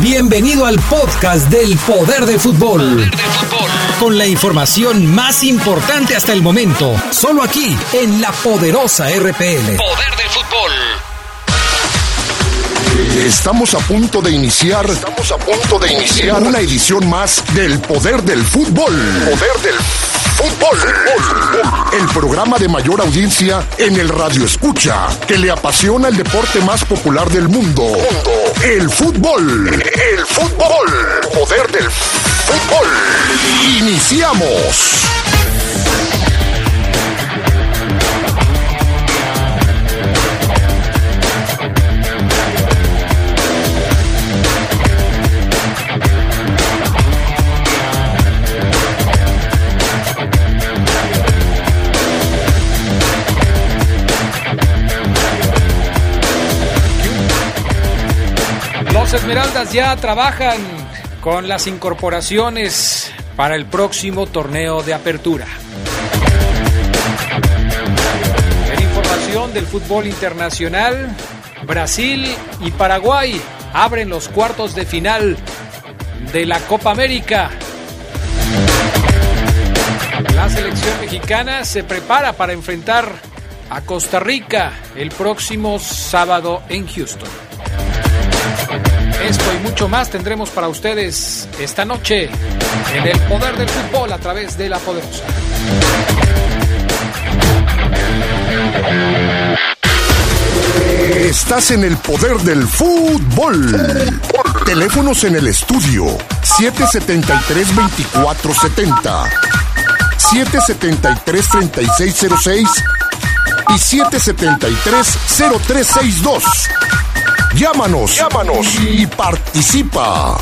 Bienvenido al podcast del Poder del Fútbol. Con la información más importante hasta el momento, solo aquí en la poderosa RPL. Poder del fútbol. Estamos a punto de iniciar. Estamos a punto de iniciar una edición más del Poder del Fútbol. Poder del Fútbol. El programa de mayor audiencia en el radio escucha, que le apasiona el deporte más popular del mundo. El fútbol. El fútbol. Poder del Fútbol. Iniciamos. Esmeraldas ya trabajan con las incorporaciones para el próximo torneo de apertura. En información del fútbol internacional, Brasil y Paraguay abren los cuartos de final de la Copa América. La selección mexicana se prepara para enfrentar a Costa Rica el próximo sábado en Houston. Esto y mucho más tendremos para ustedes esta noche en el poder del fútbol a través de la poderosa. Estás en el poder del fútbol. Teléfonos en el estudio 773-2470, 773-3606 y 773-0362. Llámanos, llámanos y participa.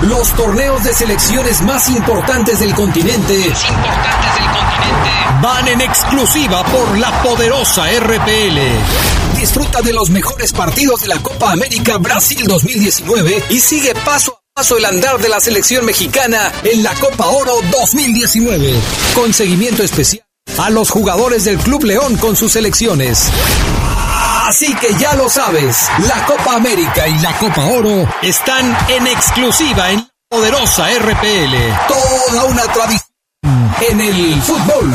Los torneos de selecciones más importantes del continente Importantes del continente. van en exclusiva por la poderosa RPL. Disfruta de los mejores partidos de la Copa América Brasil 2019 y sigue paso a paso el andar de la selección mexicana en la Copa Oro 2019. Con seguimiento especial a los jugadores del Club León con sus selecciones. Así que ya lo sabes, la Copa América y la Copa Oro están en exclusiva en poderosa RPL. Toda una tradición en el fútbol.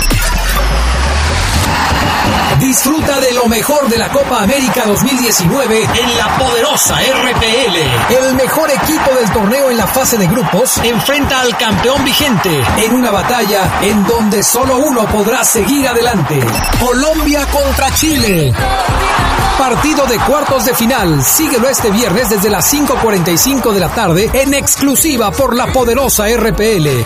Disfruta de lo mejor de la Copa América 2019 en la poderosa RPL. El mejor equipo del torneo en la fase de grupos enfrenta al campeón vigente en una batalla en donde solo uno podrá seguir adelante. Colombia contra Chile. Partido de cuartos de final. Síguelo este viernes desde las 5.45 de la tarde en exclusiva por la poderosa RPL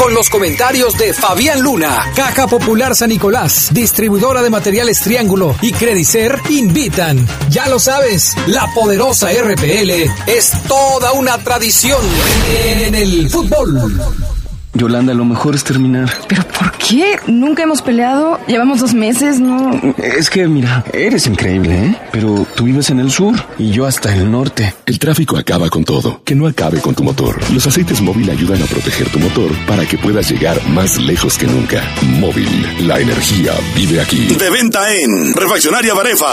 con los comentarios de Fabián Luna, Caja Popular San Nicolás, distribuidora de materiales Triángulo y Credicer invitan. Ya lo sabes, la poderosa RPL es toda una tradición en el fútbol. Yolanda, lo mejor es terminar. ¿Pero por qué? Nunca hemos peleado. Llevamos dos meses, ¿no? Es que, mira, eres increíble, ¿eh? Pero tú vives en el sur y yo hasta el norte. El tráfico acaba con todo. Que no acabe con tu motor. Los aceites móvil ayudan a proteger tu motor para que puedas llegar más lejos que nunca. Móvil, la energía vive aquí. De venta en Refaccionaria Barefa.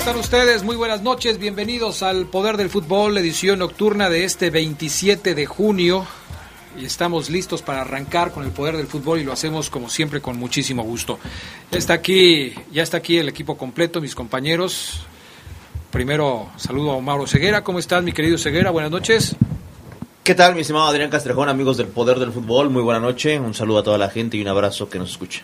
Están ustedes? Muy buenas noches, bienvenidos al Poder del Fútbol, edición nocturna de este 27 de junio. Y estamos listos para arrancar con el Poder del Fútbol y lo hacemos como siempre con muchísimo gusto. Está aquí, ya está aquí el equipo completo, mis compañeros. Primero saludo a Mauro Ceguera. ¿Cómo estás, mi querido Ceguera? Buenas noches. ¿Qué tal, mi estimado Adrián Castrejón, amigos del Poder del Fútbol? Muy buena noche, un saludo a toda la gente y un abrazo que nos escuche.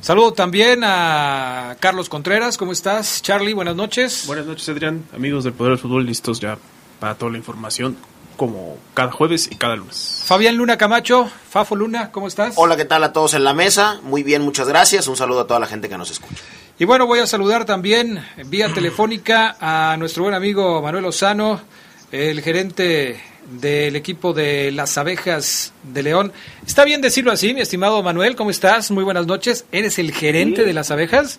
Saludo también a Carlos Contreras. ¿Cómo estás, Charlie? Buenas noches. Buenas noches, Adrián. Amigos del Poder del Fútbol, listos ya para toda la información, como cada jueves y cada lunes. Fabián Luna Camacho. Fafo Luna, ¿cómo estás? Hola, ¿qué tal a todos en la mesa? Muy bien, muchas gracias. Un saludo a toda la gente que nos escucha. Y bueno, voy a saludar también vía telefónica a nuestro buen amigo Manuel Lozano, el gerente del equipo de las abejas de León. ¿Está bien decirlo así, mi estimado Manuel? ¿Cómo estás? Muy buenas noches. ¿Eres el gerente Sí. de las abejas?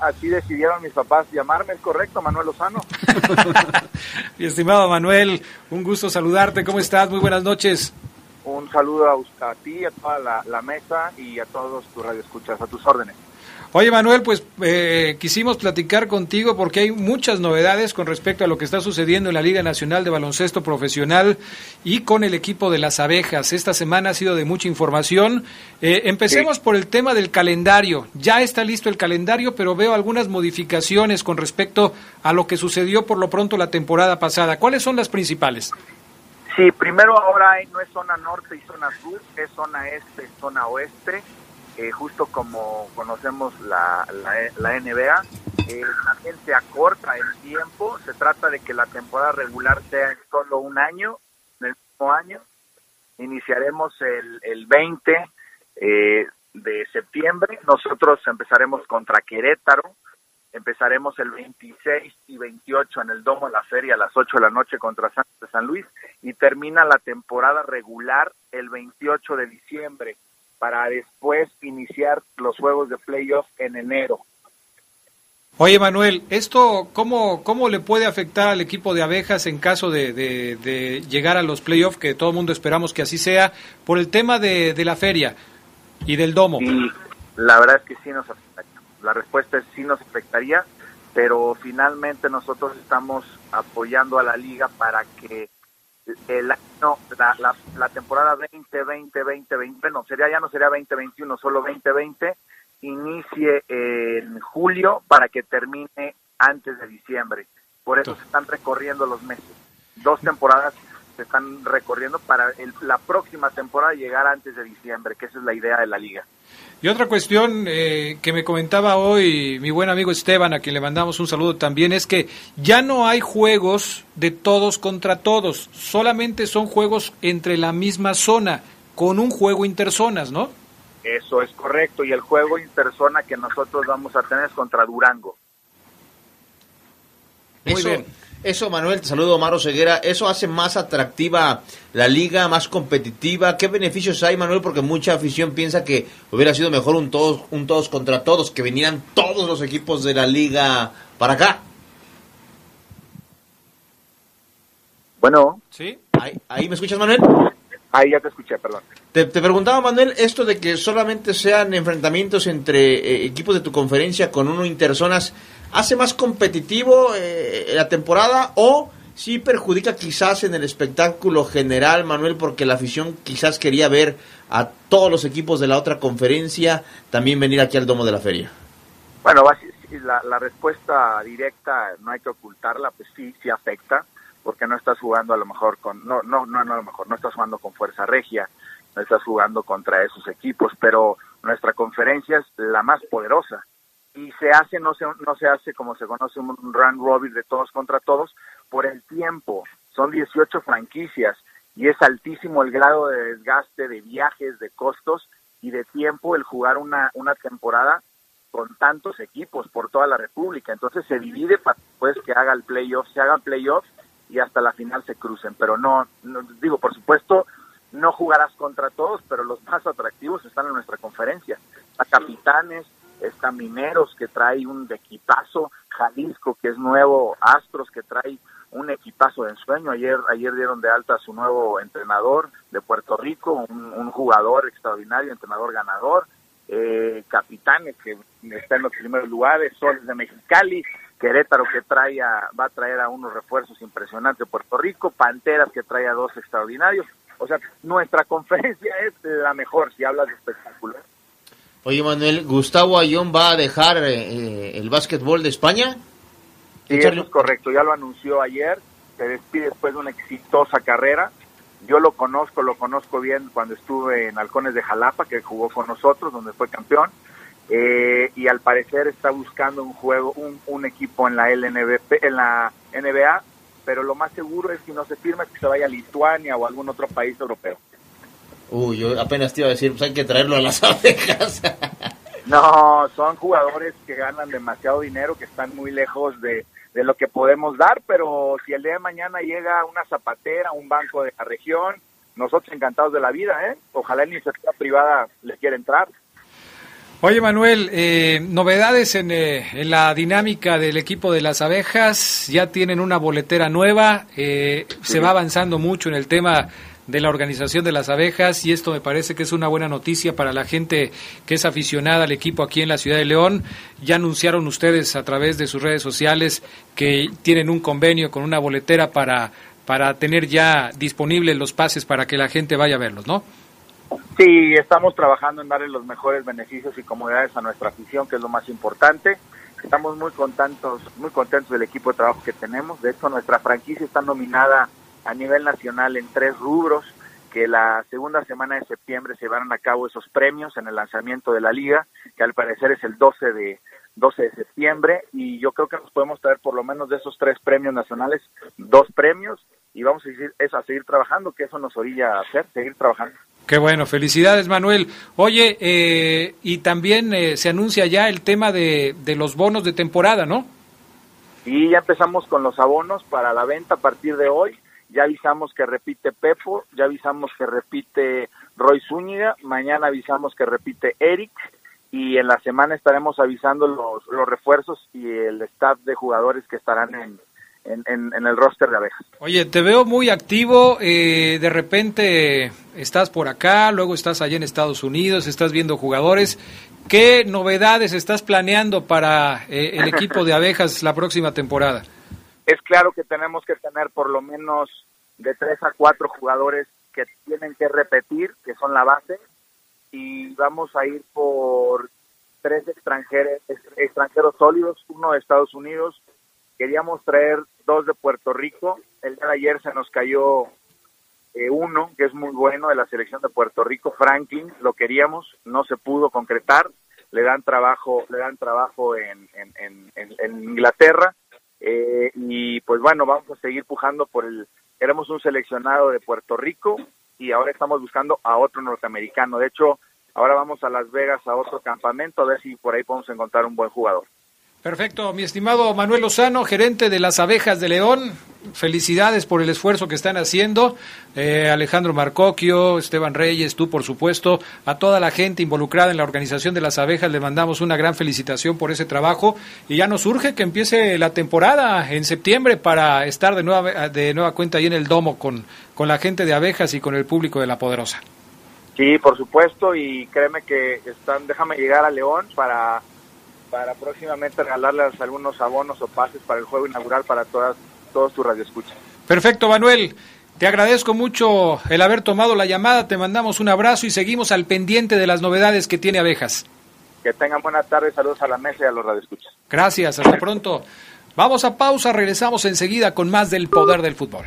Así decidieron mis papás llamarme, ¿es correcto, Manuel Lozano? Mi estimado Manuel, un gusto saludarte. ¿Cómo estás? Muy buenas noches. Un saludo a, a ti, a toda la, la mesa y a todos tus radioescuchas, a tus órdenes. Oye Manuel, pues eh, quisimos platicar contigo porque hay muchas novedades con respecto a lo que está sucediendo en la Liga Nacional de Baloncesto Profesional y con el equipo de las abejas. Esta semana ha sido de mucha información. Eh, empecemos por el tema del calendario. Ya está listo el calendario, pero veo algunas modificaciones con respecto a lo que sucedió por lo pronto la temporada pasada. ¿Cuáles son las principales? Sí, primero ahora no es zona norte y zona sur, es zona este, zona oeste, eh, justo como conocemos la, la, la NBA. Eh, también se acorta el tiempo, se trata de que la temporada regular sea en solo un año, en el mismo año. Iniciaremos el, el 20 eh, de septiembre, nosotros empezaremos contra Querétaro, Empezaremos el 26 y 28 en el Domo de la Feria a las 8 de la noche contra San Luis y termina la temporada regular el 28 de diciembre para después iniciar los juegos de playoff en enero. Oye Manuel, ¿esto cómo, cómo le puede afectar al equipo de abejas en caso de, de- de llegar a los playoffs, que todo el mundo esperamos que así sea, por el tema de, de la feria y del domo? Y la verdad es que sí nos afectaría. La respuesta es sí nos afectaría, pero finalmente nosotros estamos apoyando a la liga para que el año, la, la, la temporada 2020, 2020, no, sería, ya no sería 2021, solo 2020, inicie en julio para que termine antes de diciembre. Por eso se están recorriendo los meses. Dos temporadas se están recorriendo para el- la próxima temporada llegar antes de diciembre, que esa es la idea de la liga. Y otra cuestión eh, que me comentaba hoy mi buen amigo Esteban, a quien le mandamos un saludo también, es que ya no hay juegos de todos contra todos, solamente son juegos entre la misma zona, con un juego interzonas, ¿no? Eso es correcto. Y el juego interzona que nosotros vamos a tener es contra Durango. eso, Eso, Manuel, te saludo, Maro Ceguera. ¿Eso hace más atractiva la liga, más competitiva? ¿Qué beneficios hay, Manuel? Porque mucha afición piensa que hubiera sido mejor un todos, un todos contra todos, que vinieran todos los equipos de la liga para acá. Bueno. ¿Sí? ¿Ahí, ahí me escuchas, Manuel? Ahí ya te escuché, perdón. Te, te preguntaba, Manuel, esto de que solamente sean enfrentamientos entre eh, equipos de tu conferencia con uno interzonas, ¿hace más competitivo eh, la temporada o sí perjudica quizás en el espectáculo general, Manuel, porque la afición quizás quería ver a todos los equipos de la otra conferencia también venir aquí al Domo de la Feria? Bueno, la, la respuesta directa no hay que ocultarla, pues sí, sí afecta, porque no estás jugando a lo mejor con, no, no, no, no a lo mejor, no estás jugando con Fuerza Regia, no estás jugando contra esos equipos, pero nuestra conferencia es la más poderosa y se hace, no se, no se hace como se conoce un run robin de todos contra todos por el tiempo, son 18 franquicias y es altísimo el grado de desgaste de viajes, de costos y de tiempo el jugar una, una temporada con tantos equipos por toda la República. Entonces se divide para después que haga el playoff, se hagan playoffs y hasta la final se crucen. Pero no, no, digo, por supuesto, no jugarás contra todos, pero los más atractivos están en nuestra conferencia. Está Capitanes, está Mineros que trae un equipazo, Jalisco que es nuevo, Astros que trae un equipazo de ensueño. Ayer, ayer dieron de alta a su nuevo entrenador de Puerto Rico, un, jugador extraordinario, entrenador ganador eh, capitanes que está en los primeros lugares, Soles de Mexicali, Querétaro que trae a- va a traer a unos refuerzos impresionantes de Puerto Rico, Panteras que trae a dos extraordinarios. O sea, nuestra conferencia es la mejor si hablas de espectáculo. Oye, Manuel, ¿Gustavo Ayón va a dejar eh, eh, el básquetbol de España? Sí, eso es correcto, ya lo anunció ayer, se despide después de una exitosa carrera. Yo lo conozco, lo conozco bien cuando estuve en Halcones de Jalapa, que jugó con nosotros, donde fue campeón. Eh, y al parecer está buscando un juego, un, un equipo en la LNBP, en la NBA, pero lo más seguro es que no se firme que se vaya a Lituania o algún otro país europeo. Uy, yo apenas te iba a decir, pues hay que traerlo a las abejas. No, son jugadores que ganan demasiado dinero, que están muy lejos de, de lo que podemos dar, pero si el día de mañana llega una zapatera, un banco de la región, nosotros encantados de la vida, ¿eh? Ojalá la iniciativa privada le quiera entrar. Oye Manuel, eh, novedades en, eh, en la dinámica del equipo de las abejas, ya tienen una boletera nueva, eh, se va avanzando mucho en el tema de la organización de las abejas y esto me parece que es una buena noticia para la gente que es aficionada al equipo aquí en la ciudad de León. Ya anunciaron ustedes a través de sus redes sociales que tienen un convenio con una boletera para, para tener ya disponibles los pases para que la gente vaya a verlos, ¿no? Sí, estamos trabajando en darle los mejores beneficios y comodidades a nuestra afición, que es lo más importante. Estamos muy contentos, muy contentos del equipo de trabajo que tenemos. De hecho, nuestra franquicia está nominada a nivel nacional en tres rubros, que la segunda semana de septiembre se llevarán a cabo esos premios en el lanzamiento de la liga, que al parecer es el 12 de 12 de septiembre y yo creo que nos podemos traer por lo menos de esos tres premios nacionales dos premios y vamos a seguir, eso, a seguir trabajando, que eso nos orilla a hacer, seguir trabajando. Qué bueno, felicidades Manuel. Oye, eh, y también eh, se anuncia ya el tema de, de los bonos de temporada, ¿no? Y ya empezamos con los abonos para la venta a partir de hoy. Ya avisamos que repite Pepo, ya avisamos que repite Roy Zúñiga, mañana avisamos que repite Eric y en la semana estaremos avisando los, los refuerzos y el staff de jugadores que estarán en, en, en, en el roster de abejas. Oye, te veo muy activo, eh, de repente estás por acá, luego estás allá en Estados Unidos, estás viendo jugadores. ¿Qué novedades estás planeando para eh, el equipo de abejas la próxima temporada? Es claro que tenemos que tener por lo menos de tres a cuatro jugadores que tienen que repetir, que son la base, y vamos a ir por tres extranjeros, extranjeros sólidos, uno de Estados Unidos, queríamos traer dos de Puerto Rico, el día de ayer se nos cayó eh, uno que es muy bueno de la selección de Puerto Rico, Franklin, lo queríamos, no se pudo concretar, le dan trabajo, le dan trabajo en, Inglaterra, eh, y pues bueno, vamos a seguir pujando por el, queremos un seleccionado de Puerto Rico y ahora estamos buscando a otro norteamericano. De hecho, ahora vamos a Las Vegas a otro campamento a ver si por ahí podemos encontrar un buen jugador. Perfecto, mi estimado Manuel Lozano, gerente de las abejas de León. Felicidades por el esfuerzo que están haciendo. Eh, Alejandro Marcoquio, Esteban Reyes, tú por supuesto, a toda la gente involucrada en la organización de las abejas le mandamos una gran felicitación por ese trabajo y ya nos urge que empiece la temporada en septiembre para estar de nueva, de nueva cuenta ahí en el domo con, con la gente de abejas y con el público de La Poderosa. Sí, por supuesto, y créeme que están, déjame llegar a León para para próximamente regalarles algunos abonos o pases para el juego inaugural para todas todos tus radioescuchas. Perfecto, Manuel. Te agradezco mucho el haber tomado la llamada, te mandamos un abrazo y seguimos al pendiente de las novedades que tiene Abejas. Que tengan buena tarde, saludos a la mesa y a los radioescuchas. Gracias, hasta pronto. Vamos a pausa, regresamos enseguida con más del poder del fútbol.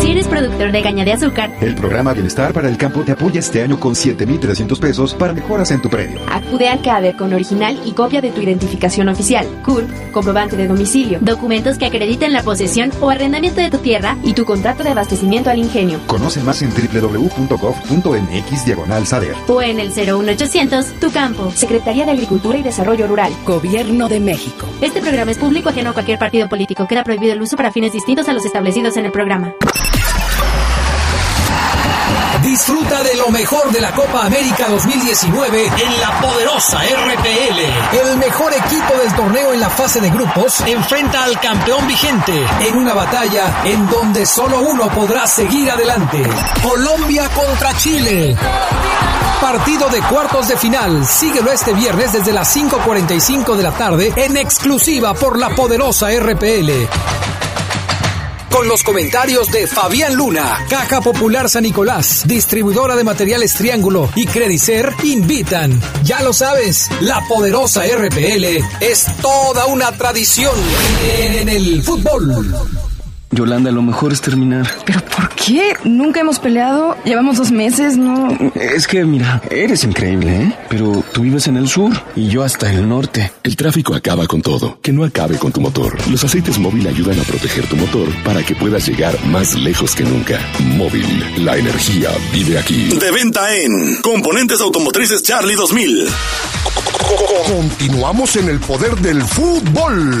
Si eres productor de caña de azúcar, el programa Bienestar para el Campo te apoya este año con 7,300 pesos para mejoras en tu predio. acude al CADER con original y copia de tu identificación oficial, CURP, comprobante de domicilio, documentos que acrediten la posesión o arrendamiento de tu tierra y tu contrato de abastecimiento al ingenio. Conoce más en www.gov.mx diagonal SADER. O en el 01800 Tu Campo, Secretaría de Agricultura y Desarrollo Rural. Gobierno de México. Este programa es público ajeno a cualquier partido político. Queda prohibido el uso para fines distintos a los establecidos en el programa. Disfruta de lo mejor de la Copa América 2019 en la poderosa RPL. El mejor equipo del torneo en la fase de grupos enfrenta al campeón vigente en una batalla en donde solo uno podrá seguir adelante. Colombia contra Chile. Partido de cuartos de final. Síguelo este viernes desde las 5.45 de la tarde en exclusiva por la poderosa RPL con los comentarios de Fabián Luna, Caja Popular San Nicolás, distribuidora de materiales Triángulo y Credicer invitan. Ya lo sabes, la poderosa RPL es toda una tradición en el fútbol. Yolanda, lo mejor es terminar. ¿Pero por qué? Nunca hemos peleado. Llevamos dos meses, ¿no? Es que, mira, eres increíble, ¿eh? Pero tú vives en el sur y yo hasta el norte. El tráfico acaba con todo. Que no acabe con tu motor. Los aceites móvil ayudan a proteger tu motor para que puedas llegar más lejos que nunca. Móvil, la energía vive aquí. De venta en Componentes Automotrices Charlie 2000. Continuamos en el poder del fútbol.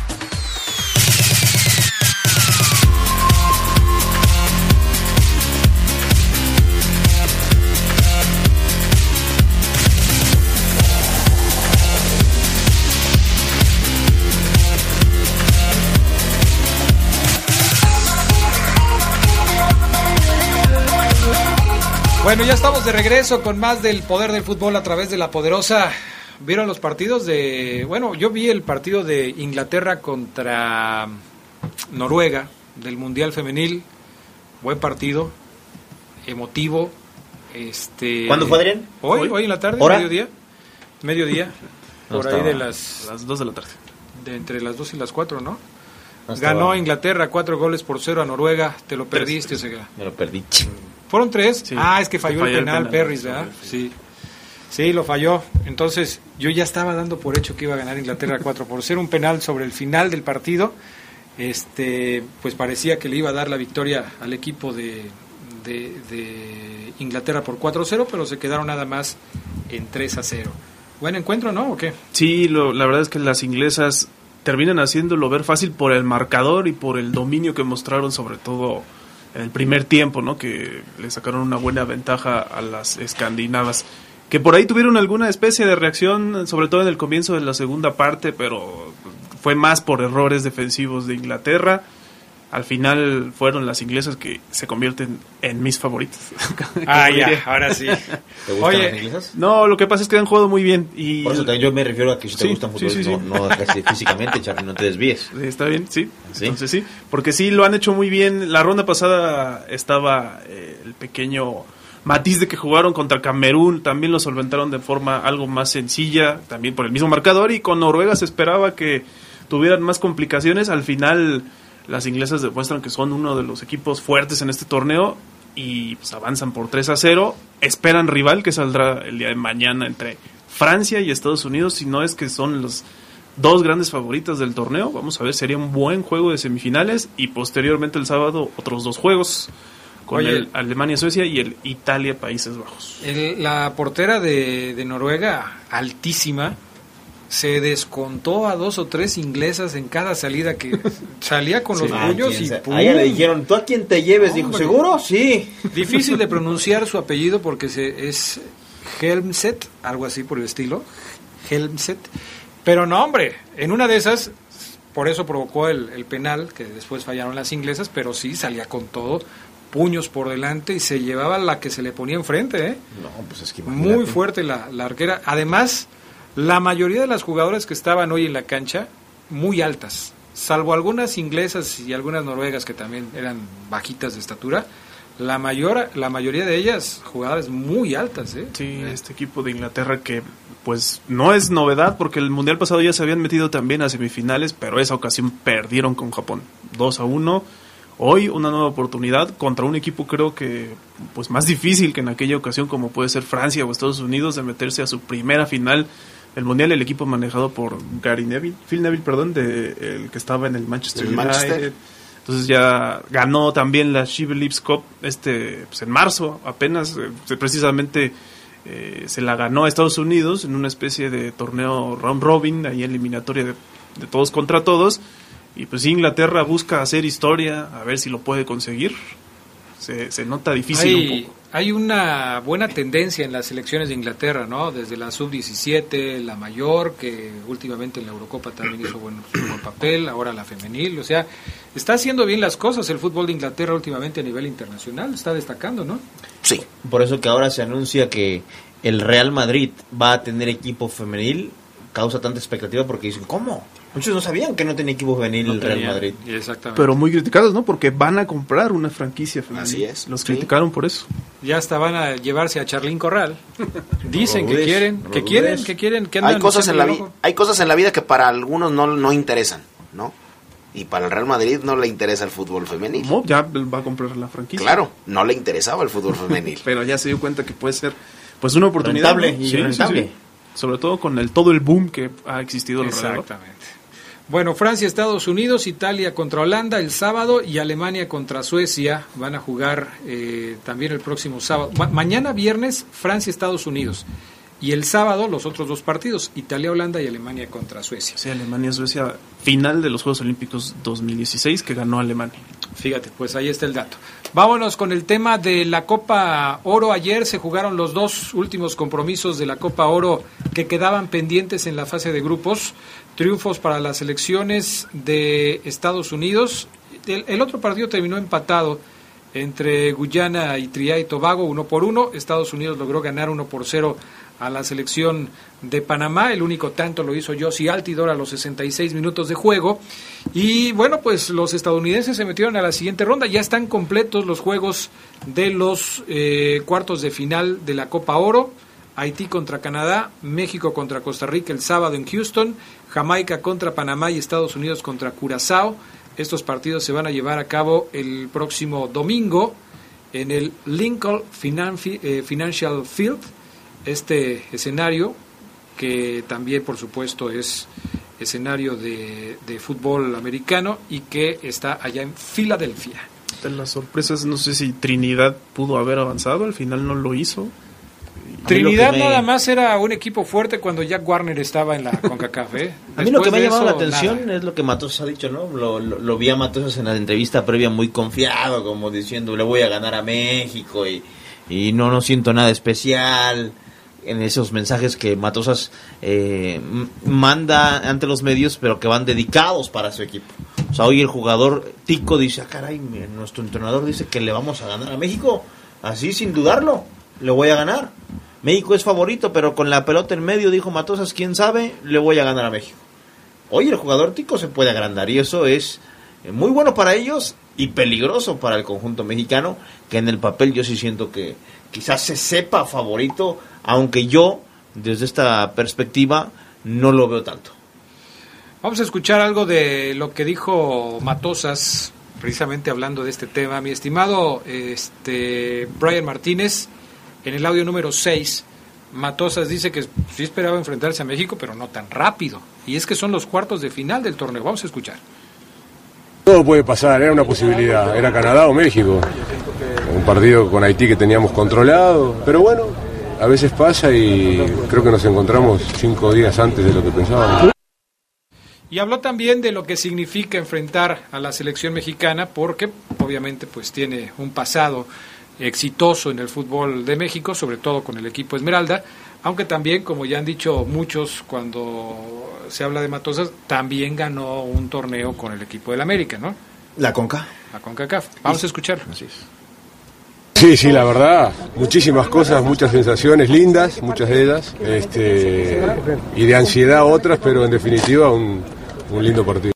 Bueno, ya estamos de regreso con más del poder del fútbol a través de la poderosa. ¿Vieron los partidos de... Bueno, yo vi el partido de Inglaterra contra Noruega del Mundial Femenil. Buen partido, emotivo. Este, ¿Cuándo fue, Adrián? Hoy, hoy, en la tarde, ¿Hora? mediodía. Mediodía. No, por ahí de las... Las 2 de la tarde. De entre las 2 y las 4, ¿no? Ganó Inglaterra cuatro goles por cero a Noruega. Te lo perdiste, Osega. Me lo perdí. ¿Fueron tres? Sí. ah, es que falló, Falló el el penal, penal. Perris, ¿verdad? Sí. Sí, lo falló. Entonces, yo ya estaba dando por hecho que iba a ganar Inglaterra 4 por 0. Un penal sobre el final del partido. Este, pues parecía que le iba a dar la victoria al equipo de, de, de Inglaterra por 4-0, pero se quedaron nada más en 3 a 0. Buen encuentro, ¿no? ¿O qué? Sí, lo- la verdad es que las inglesas terminan haciéndolo ver fácil por el marcador y por el dominio que mostraron, sobre todo en el primer tiempo, ¿no? Que le sacaron una buena ventaja a las escandinavas. Que por ahí tuvieron alguna especie de reacción, sobre todo en el comienzo de la segunda parte, pero fue más por errores defensivos de Inglaterra. Al final fueron las inglesas que se convierten en mis favoritas. Ah, ya, diría. ahora sí. ¿Te gustan Oye, las inglesas? No, lo que pasa es que han jugado muy bien. Y Por eso también yo me refiero a que si te Sí, gustan sí, fútbol, sí, no, casi físicamente, Charlie, no te desvíes. Sí, Está bien, sí. ¿Sí? Entonces sí, porque sí lo han hecho muy bien. La ronda pasada estaba eh, el pequeño matiz de que jugaron contra Camerún, también lo solventaron de forma algo más sencilla, también por el mismo marcador y con Noruega se esperaba que tuvieran más complicaciones. Al final las inglesas demuestran que son uno de los equipos fuertes en este torneo y pues, avanzan por 3 a 0. Esperan rival que saldrá el día de mañana entre Francia y Estados Unidos, si no es que son los dos grandes favoritas del torneo. Vamos a ver, sería un buen juego de semifinales y posteriormente el sábado otros dos juegos con Oye. el Alemania-Suecia y el Italia-Países Bajos. El- la portera de, de Noruega, altísima, se descontó a dos o tres inglesas en cada salida que salía con los Ah, puños ¿quién y ¡pum! A ella le dijeron, ¿tú a quién te lleves? Dijo. ¿seguro? Sí. Difícil de pronunciar su apellido porque se, es Helmset, algo así por el estilo. Helmset. Pero no, hombre, en una de esas, por eso provocó el, el penal, que después fallaron las inglesas, pero sí salía con todo, puños por delante y se llevaba la que se le ponía enfrente, ¿eh? No, pues es que imagínate. Muy fuerte la, la arquera. Además, La mayoría de las jugadoras que estaban hoy en la cancha, muy altas, salvo algunas inglesas y algunas noruegas que también eran bajitas de estatura, la mayor la mayoría de ellas jugadoras muy altas ¿eh? sí este equipo de Inglaterra que pues no es novedad porque el mundial pasado ya se habían metido también a semifinales pero esa ocasión perdieron con Japón 2 a 1 hoy una nueva oportunidad contra un equipo creo que pues más difícil que en aquella ocasión como puede ser Francia o Estados Unidos de meterse a su primera final el mundial el equipo manejado por Gary Neville Phil Neville perdón de el que estaba en el Manchester El United Manchester. entonces ya ganó también la She Believes Cup este, pues en marzo apenas, eh, precisamente eh, se la ganó a Estados Unidos en una especie de torneo round robin, ahí eliminatoria de, de todos contra todos. Y pues Inglaterra busca hacer historia, a ver si lo puede conseguir. Se, se nota difícil un poco. Hay una buena tendencia en las selecciones de Inglaterra, ¿no? Desde la sub-17, la mayor, que últimamente en la Eurocopa también hizo buen, buen papel, ahora la femenil, o sea, está haciendo bien las cosas el fútbol de Inglaterra últimamente a nivel internacional, está destacando, ¿no? Sí. Por eso que ahora se anuncia que el Real Madrid va a tener equipo femenil, causa tanta expectativa porque dicen, ¿cómo? Muchos no sabían que no tenía equipo femenil No el Real tenía. Madrid. Exactamente. Pero muy criticados, ¿no? Porque van a comprar una franquicia femenil. Así es, Los sí. criticaron por eso. Ya hasta van a llevarse a Charlín Corral. Dicen que dudes, quieren, no que quieren, que quieren, que hay andan cosas en la echándole vi- ojo. hay cosas en la vida que para algunos no, no interesan, ¿no? Y para el Real Madrid no le interesa el fútbol femenil. No, ya va a comprar la franquicia. Claro, no le interesaba el fútbol femenil. Pero ya se dio cuenta que puede ser pues una oportunidad. Rentable ¿no? y rentable. Sobre todo con el todo el boom que ha existido alrededor. Bueno, Francia, Estados Unidos, Italia contra Holanda el sábado y Alemania contra Suecia van a jugar eh, también el próximo sábado. Ma- mañana viernes Francia, Estados Unidos y el sábado los otros dos partidos, Italia, Holanda y Alemania contra Suecia. Sí, Alemania, Suecia, final de los Juegos Olímpicos 2016 que ganó Alemania. Fíjate, pues ahí está el dato. Vámonos con el tema de la Copa Oro. Ayer se jugaron los dos últimos compromisos de la Copa Oro que quedaban pendientes en la fase de grupos. Triunfos para las selecciones de Estados Unidos. El, el otro partido terminó empatado entre Guyana y Trinidad y Tobago, uno por uno. Estados Unidos logró ganar uno por cero a la selección de Panamá. El único tanto lo hizo Josie Altidor a los 66 minutos de juego. Y bueno, pues los estadounidenses se metieron a la siguiente ronda. Ya están completos los juegos de los eh, cuartos de final de la Copa Oro. Haití contra Canadá, México contra Costa Rica el sábado en Houston, Jamaica contra Panamá y Estados Unidos contra Curazao. Estos partidos se van a llevar a cabo el próximo domingo en el Lincoln eh, Financial Field, este escenario que también por supuesto es escenario de, de fútbol americano y que está allá en Filadelfia. De las sorpresas, no sé si Trinidad pudo haber avanzado, al final no lo hizo. Trinidad me- nada más era un equipo fuerte cuando Jack Warner estaba en la CONCACAF. ¿eh? A mí lo que me ha llamado la atención nada. es lo que Matos ha dicho, ¿no? Lo, lo- lo vi a Matos en la entrevista previa muy confiado, como diciendo, le voy a ganar a México y, y no, no siento nada especial. En esos mensajes que Matosas eh, manda ante los medios, pero que van dedicados para su equipo. O sea, hoy el jugador Tico dice, ah, caray, nuestro entrenador dice que le vamos a ganar a México. Así, sin dudarlo, le voy a ganar. México es favorito, pero con la pelota en medio, dijo Matosas, quién sabe, le voy a ganar a México. Hoy el jugador tico se puede agrandar y eso es eh, muy bueno para ellos y peligroso para el conjunto mexicano, que en el papel yo sí siento que quizás se sepa favorito, aunque yo desde esta perspectiva no lo veo tanto. Vamos a escuchar algo de lo que dijo Matosas, precisamente hablando de este tema. Mi estimado este, Brian Martínez, en el audio número 6, Matosas dice que sí esperaba enfrentarse a México, pero no tan rápido. Y es que son los cuartos de final del torneo. Vamos a escuchar. Todo puede pasar, era una posibilidad. Era Canadá o México. Un partido con Haití que teníamos controlado. Pero bueno, a veces pasa y creo que nos encontramos cinco días antes de lo que pensábamos. Y habló también de lo que significa enfrentar a la selección mexicana, porque obviamente pues tiene un pasado exitoso en el fútbol de México, sobre todo con el equipo Esmeralda, aunque también, como ya han dicho muchos cuando se habla de Matosas, también ganó un torneo con el equipo del América, ¿no? La Conca. La CONCACAF. Vamos a escuchar. Así es. Sí, sí, la verdad, muchísimas cosas, muchas sensaciones lindas, muchas de ellas, este, y de ansiedad otras, pero en definitiva un, un lindo partido.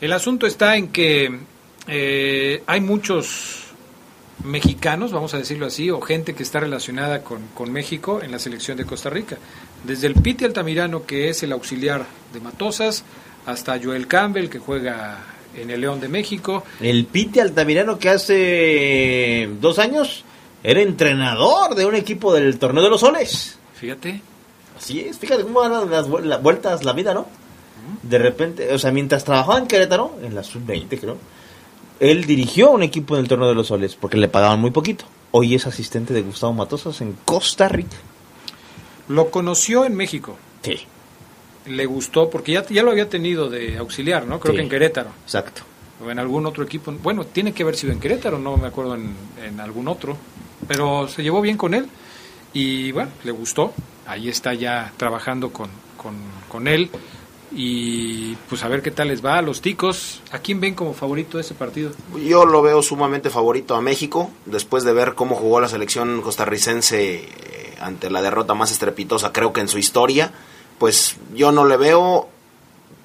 El asunto está en que eh, hay muchos mexicanos, vamos a decirlo así, o gente que está relacionada con, con México en la selección de Costa Rica. Desde el Piti Altamirano, que es el auxiliar de Matosas, hasta Joel Campbell, que juega en el León de México. El Piti Altamirano que hace dos años era entrenador de un equipo del Torneo de los Soles. Fíjate. Así es, fíjate cómo van las, vuel- las vueltas la vida, ¿no? De repente, o sea, mientras trabajaba en Querétaro, en la sub-20 creo, él dirigió un equipo en el Torneo de los Soles porque le pagaban muy poquito. Hoy es asistente de Gustavo Matosas en Costa Rica. Lo conoció en México. Sí. Le gustó, porque ya, ya lo había tenido de auxiliar, ¿no? Creo Sí. que en Querétaro. Exacto. O en algún otro equipo. Bueno, tiene que haber sido en Querétaro, no me acuerdo en, en algún otro. Pero se llevó bien con él y bueno, le gustó. Ahí está ya trabajando con, con, con él. Y pues a ver qué tal les va a los ticos. ¿A quién ven como favorito de ese partido? Yo lo veo sumamente favorito a México, después de ver cómo jugó la selección costarricense eh, ante la derrota más estrepitosa, creo que en su historia. Pues yo no le veo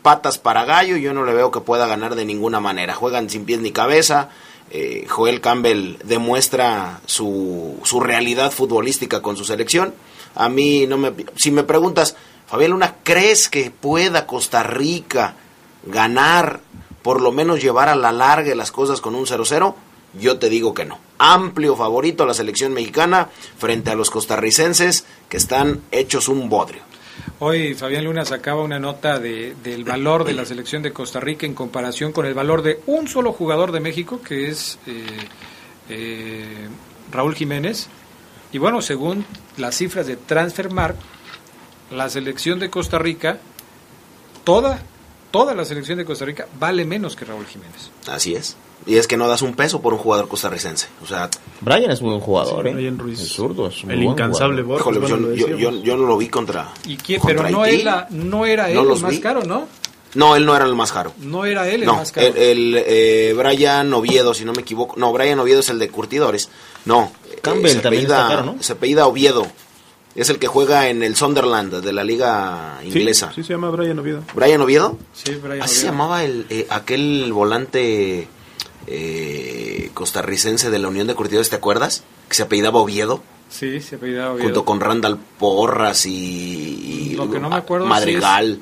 patas para gallo, yo no le veo que pueda ganar de ninguna manera. Juegan sin pies ni cabeza. eh, Joel Campbell demuestra su, su realidad futbolística con su selección. A mí no me... Si me preguntas, Fabián Luna, ¿crees que pueda Costa Rica ganar, por lo menos llevar a la larga las cosas con un 0-0? Yo te digo que no. Amplio favorito a la selección mexicana frente a los costarricenses que están hechos un bodrio. Hoy Fabián Luna sacaba una nota de, del valor de la selección de Costa Rica en comparación con el valor de un solo jugador de México, que es eh, eh, Raúl Jiménez. Y bueno, según las cifras de Transfermarkt, la selección de Costa Rica, toda, toda la selección de Costa Rica vale menos que Raúl Jiménez. Así es. Y es que no das un peso por un jugador costarricense. O sea, Brian es muy buen jugador, Sí, ¿eh? Brian Ruiz. El zurdo es un El buen incansable. Borges, híjole, bueno, lo yo, yo, decíamos. yo- yo no lo vi contra. ¿Y quién? contra Pero no, Haití. era, no era él No el más vi. caro, ¿no? No, él no era el más caro. No era él el no, más caro. el, el, eh, Brian Oviedo, si no me equivoco. No, Brian Oviedo es el de Curtidores. No. eh, Campbell se también apellida- está caro, ¿no? Se apellida Oviedo. Es el que juega en el Sunderland de la liga inglesa. Sí, se llama Brian Oviedo. ¿Brian Oviedo? Sí, Brian Así se llamaba el, eh, aquel volante eh, costarricense de la Unión de Curtidores, ¿te acuerdas? Que se apellidaba Oviedo, Sí, se apellidaba Oviedo. junto con Randall Porras y, y Lo que no me acuerdo si Madrigal.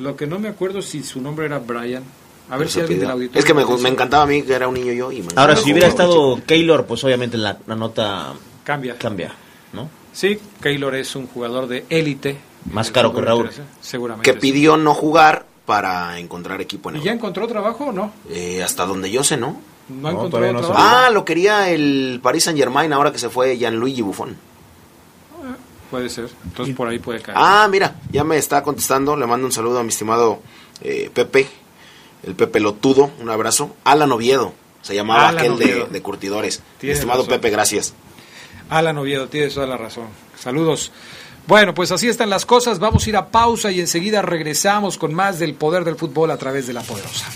Lo que no me acuerdo si su nombre era Brian. A ver si se alguien del auditorio. Es que me, encantaba a mí que era un niño yo. Y me Ahora, si hubiera estado Keylor, pues obviamente la, la nota Cambia. cambia, ¿no? Sí, Keylor es un jugador de élite. Más caro que Raúl. Seguramente. Que sí. pidió no jugar para encontrar equipo en ¿Y ya Europa. encontró trabajo o no? Eh, hasta donde yo sé, ¿no? No, encontró no trabajo. Ah, lo quería el Paris Saint Germain ahora que se fue Gianluigi Buffon. Puede ser. Entonces por ahí puede caer. Ah, mira, ya me está contestando. Le mando un saludo a mi estimado eh, Pepe, el Pepe Lotudo. Un abrazo. Alan Oviedo, se llamaba Alan aquel de, Curtidores. Mi estimado razón. Pepe, gracias. Alan Oviedo, tienes toda la razón. Saludos. Bueno, pues así están las cosas. Vamos a ir a pausa y enseguida regresamos con más del poder del fútbol a través de la poderosa.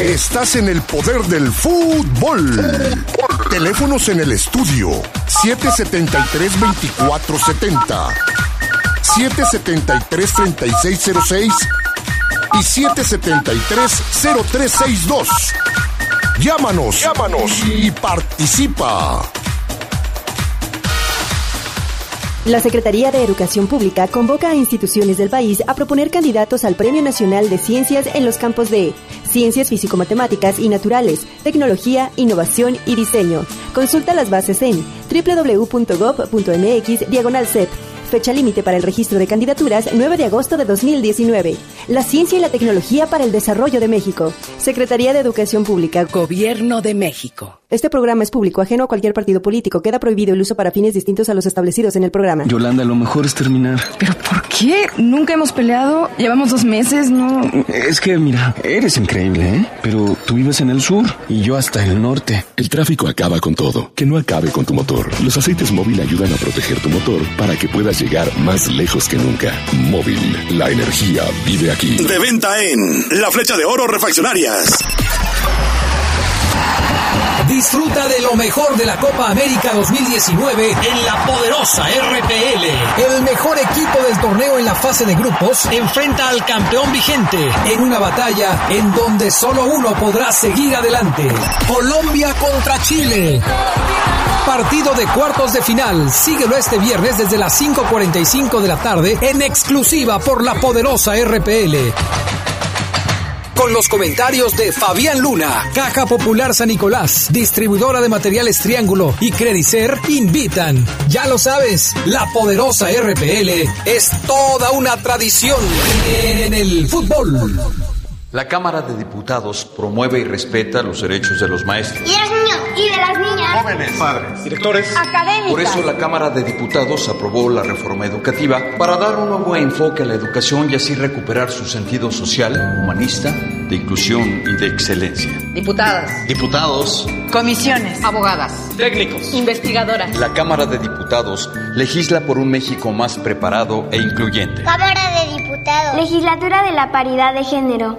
Estás en el poder del fútbol. Teléfonos en el estudio 773-2470, 773-3606 y 773-0362. Llámanos, llámanos y participa. La Secretaría de Educación Pública convoca a instituciones del país a proponer candidatos al Premio Nacional de Ciencias en los campos de Ciencias Físico-Matemáticas y Naturales, Tecnología, Innovación y Diseño. Consulta las bases en www.gov.mx diagonal CEP. Fecha límite para el registro de candidaturas 9 de agosto de 2019. La ciencia y la tecnología para el desarrollo de México. Secretaría de Educación Pública. Gobierno de México. Este programa es público, ajeno a cualquier partido político. Queda prohibido el uso para fines distintos a los establecidos en el programa. Yolanda, lo mejor es terminar. ¿Pero por qué? Nunca hemos peleado. Llevamos dos meses, ¿no? Es que, mira, eres increíble, ¿eh? Pero tú vives en el sur y yo hasta el norte. El tráfico acaba con todo. Que no acabe con tu motor. Los aceites móvil ayudan a proteger tu motor para que puedas llegar más lejos que nunca. Móvil, la energía vive aquí. De venta en La Flecha de Oro Refaccionarias. Disfruta de lo mejor de la Copa América 2019 en la poderosa RPL. El mejor equipo del torneo en la fase de grupos enfrenta al campeón vigente en una batalla en donde solo uno podrá seguir adelante. Colombia contra Chile. Partido de cuartos de final. Síguelo este viernes desde las 5.45 de la tarde en exclusiva por la poderosa RPL con los comentarios de Fabián Luna, Caja Popular San Nicolás, distribuidora de materiales Triángulo y Credicer invitan. Ya lo sabes, la poderosa RPL es toda una tradición en el fútbol. La Cámara de Diputados promueve y respeta los derechos de los maestros. Y de los niños y de las niñas. Jóvenes, padres, directores, académicos. Por eso la Cámara de Diputados aprobó la reforma educativa para dar un nuevo enfoque a la educación y así recuperar su sentido social, humanista, de inclusión y de excelencia. Diputadas. Diputados. Comisiones. Abogadas. Técnicos. Investigadoras. La Cámara de Diputados legisla por un México más preparado e incluyente. Cámara de Diputados. Legislatura de la Paridad de Género.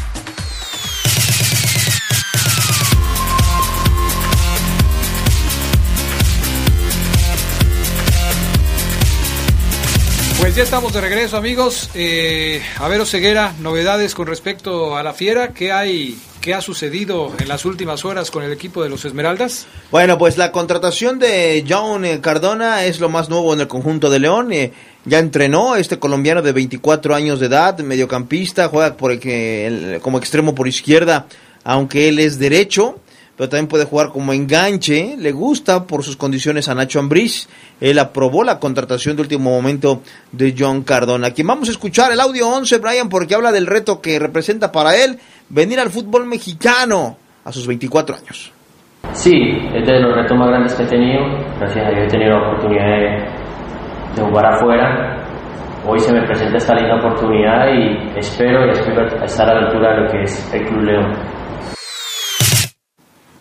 Pues ya estamos de regreso, amigos. Eh, a ver, Oseguera, novedades con respecto a la Fiera. ¿Qué hay, qué ha sucedido en las últimas horas con el equipo de los Esmeraldas? Bueno, pues la contratación de John eh, Cardona es lo más nuevo en el conjunto de León. Eh, ya entrenó este colombiano de 24 años de edad, mediocampista, juega por el- como extremo por izquierda, aunque él es derecho pero también puede jugar como enganche. Le gusta por sus condiciones a Nacho Ambriz. Él aprobó la contratación de último momento de John Cardona. Quien vamos a escuchar el audio 11, Brian, porque habla del reto que representa para él venir al fútbol mexicano a sus 24 años. Sí, es de los retos más grandes que he tenido. Gracias a Dios he tenido la oportunidad de, de jugar afuera. Hoy se me presenta esta linda oportunidad y espero y espero estar a la altura de lo que es el Club León.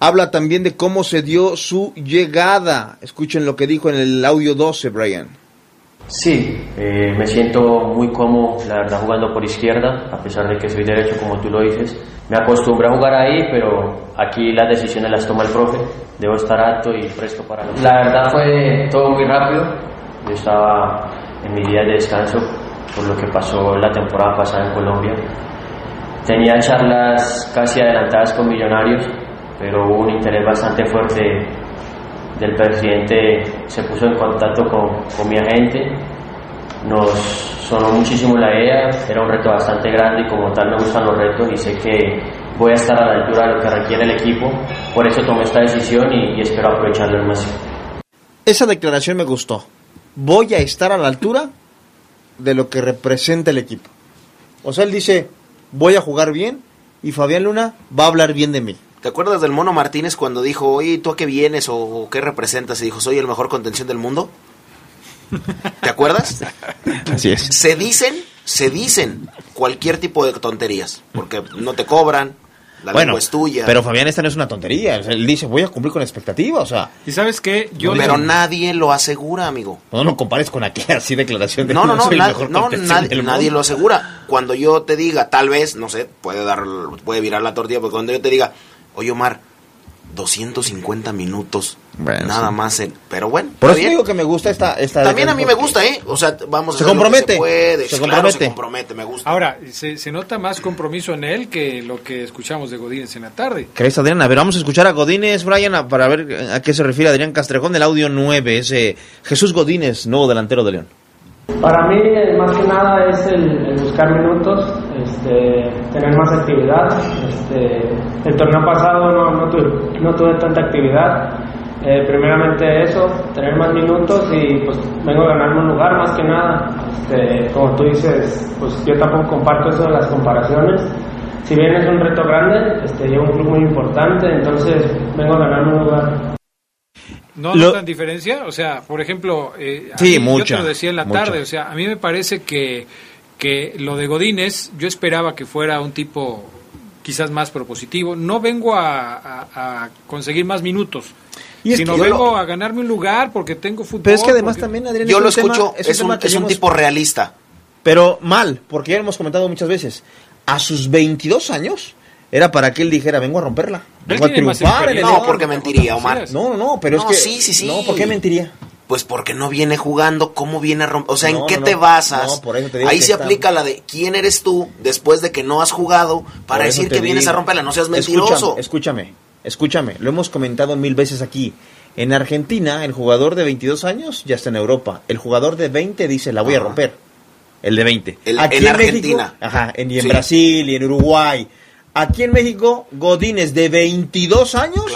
Habla también de cómo se dio su llegada. Escuchen lo que dijo en el audio 12, Brian. Sí, eh, me siento muy cómodo, la verdad, jugando por izquierda, a pesar de que soy derecho, como tú lo dices. Me acostumbré a jugar ahí, pero aquí las decisiones las toma el profe. Debo estar alto y presto para... La verdad fue todo muy rápido. Yo estaba en mi día de descanso por lo que pasó la temporada pasada en Colombia. Tenía charlas casi adelantadas con millonarios, pero hubo un interés bastante fuerte del presidente, se puso en contacto con, con mi agente, nos sonó muchísimo la idea, era un reto bastante grande y como tal me gustan los retos y sé que voy a estar a la altura de lo que requiere el equipo, por eso tomé esta decisión y, y espero aprovecharlo al máximo. Esa declaración me gustó. Voy a estar a la altura de lo que representa el equipo. O sea, él dice, voy a jugar bien y Fabián Luna va a hablar bien de mí. ¿Te acuerdas del Mono Martínez cuando dijo, oye, ¿tú a qué vienes o, o qué representas? Y dijo, soy el mejor contención del mundo. ¿Te acuerdas? Así es. Se dicen, se dicen cualquier tipo de tonterías, porque no te cobran, la bueno, lengua es tuya. pero Fabián, esta no es una tontería. O sea, él dice, voy a cumplir con expectativas. O sea, ¿Y sabes qué? Yo pero le- nadie lo asegura, amigo. no lo compares con aquella así declaración de No, no, no, soy el mejor no, nadie, nadie lo asegura. Cuando yo te diga, tal vez, no sé, puede dar, puede virar la tortilla, porque cuando yo te diga, oye Omar, 250 minutos, Bueno, nada sí. más, en- pero bueno, Por eso bien. digo que me gusta esta... esta También a mí me gusta, ¿eh? O sea, vamos a Se hacer lo que compromete, se puede. se Claro, compromete. se compromete, me gusta. Ahora, se, se nota más compromiso en él que lo que escuchamos de Godínez en la tarde. ¿Crees, Adrián? A ver, vamos a escuchar a Godínez, Brian, para ver a qué se refiere Adrián Castrejón del audio 9. Ese Jesús Godínez, nuevo delantero de León. Para mí, eh, más que nada, es el, el buscar minutos, este, tener más actividad. Este, el torneo pasado no, no, tuve, no tuve tanta actividad. Eh, primeramente eso, tener más minutos y pues vengo a ganarme un lugar más que nada. Este, como tú dices, pues yo tampoco comparto eso de las comparaciones. si bien es un reto grande, este, llevo un club muy importante, entonces vengo a ganar un lugar. ¿No Lo- notan diferencia? O sea, por ejemplo, eh, a Sí, mí- mucha, yo te lo decía en la mucha. tarde, o sea, a mí me parece que, que lo de Godínez, yo esperaba que fuera un tipo quizás más propositivo. No vengo a, a- a conseguir más minutos, Y sino vengo lo- a ganarme un lugar porque tengo fútbol. Pero es que además porque- también, Adrián, Yo es lo un tema- escucho, es es un es un tipo realista. Pero mal, porque ya hemos comentado muchas veces. A sus 22 años era para que él dijera, vengo a romperla. Vengo a triunfar en el experiencia. León". No, porque mentiría, Omar. No, no, no, pero No, es que... sí, sí, sí. No, ¿por qué mentiría? Pues porque no viene jugando, ¿cómo viene a romper? O sea, No, ¿en qué no, te basas? No, por eso te digo Ahí se está- aplica la de quién eres tú después de que no has jugado para decir que vienes digo. a romperla. No seas mentiroso. Escúchame, escúchame, escúchame. Lo hemos comentado mil veces aquí. En Argentina, el jugador de 22 años ya está en Europa. El jugador de 20 dice, la voy a romper. El de 20. El- Aquí en Argentina. ajá, en, y en Sí. Brasil y en Uruguay. Aquí en México, Godínez de 22 años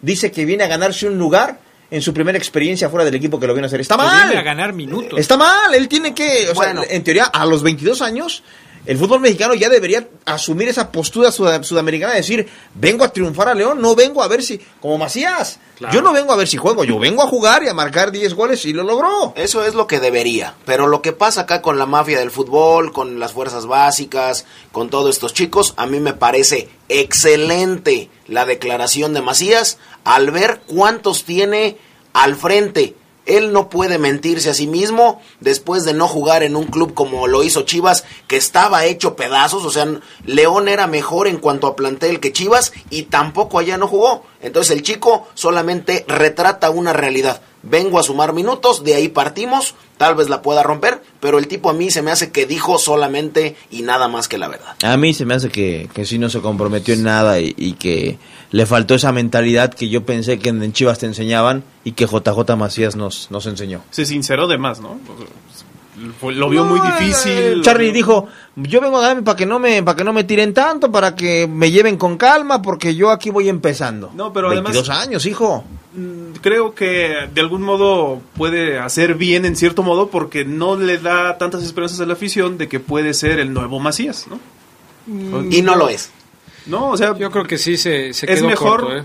dice que viene a ganarse un lugar en su primera experiencia fuera del equipo que lo viene a hacer. Está mal. viene a ganar minutos. Está mal, él tiene que, o Bueno. sea, en teoría, a los 22 años, el fútbol mexicano ya debería asumir esa postura sud- sudamericana de decir, vengo a triunfar a León, no vengo a ver si, como Macías, Claro. yo no vengo a ver si juego, yo vengo a jugar y a marcar 10 goles y lo logró. Eso es lo que debería. Pero lo que pasa acá con la mafia del fútbol, con las fuerzas básicas, con todos estos chicos, a mí me parece excelente la declaración de Macías al ver cuántos tiene al frente. Él no puede mentirse a sí mismo después de no jugar en un club como lo hizo Chivas, que estaba hecho pedazos. O sea, León era mejor en cuanto a plantel que Chivas y tampoco allá no jugó. Entonces el chico solamente retrata una realidad. Vengo a sumar minutos, de ahí partimos, tal vez la pueda romper, pero el tipo a mí se me hace que dijo solamente y nada más que la verdad. A mí se me hace que, que sí no se comprometió en nada y, y que le faltó esa mentalidad que yo pensé que en Chivas te enseñaban y que JJ Macías nos, nos enseñó. Se sinceró de más, ¿no? Fue- Lo vio muy difícil. Charlie dijo, yo vengo a darme para que no me para que no me tiren tanto, para que me lleven con calma, porque yo aquí voy empezando. No, pero además- 22 años, hijo. Mm, Creo que de algún modo puede hacer bien en cierto modo porque no le da tantas esperanzas a la afición de que puede ser el nuevo Macías, ¿no? Y no lo es. No, o sea, Yo creo que sí se, se es quedó mejor corto, ¿eh?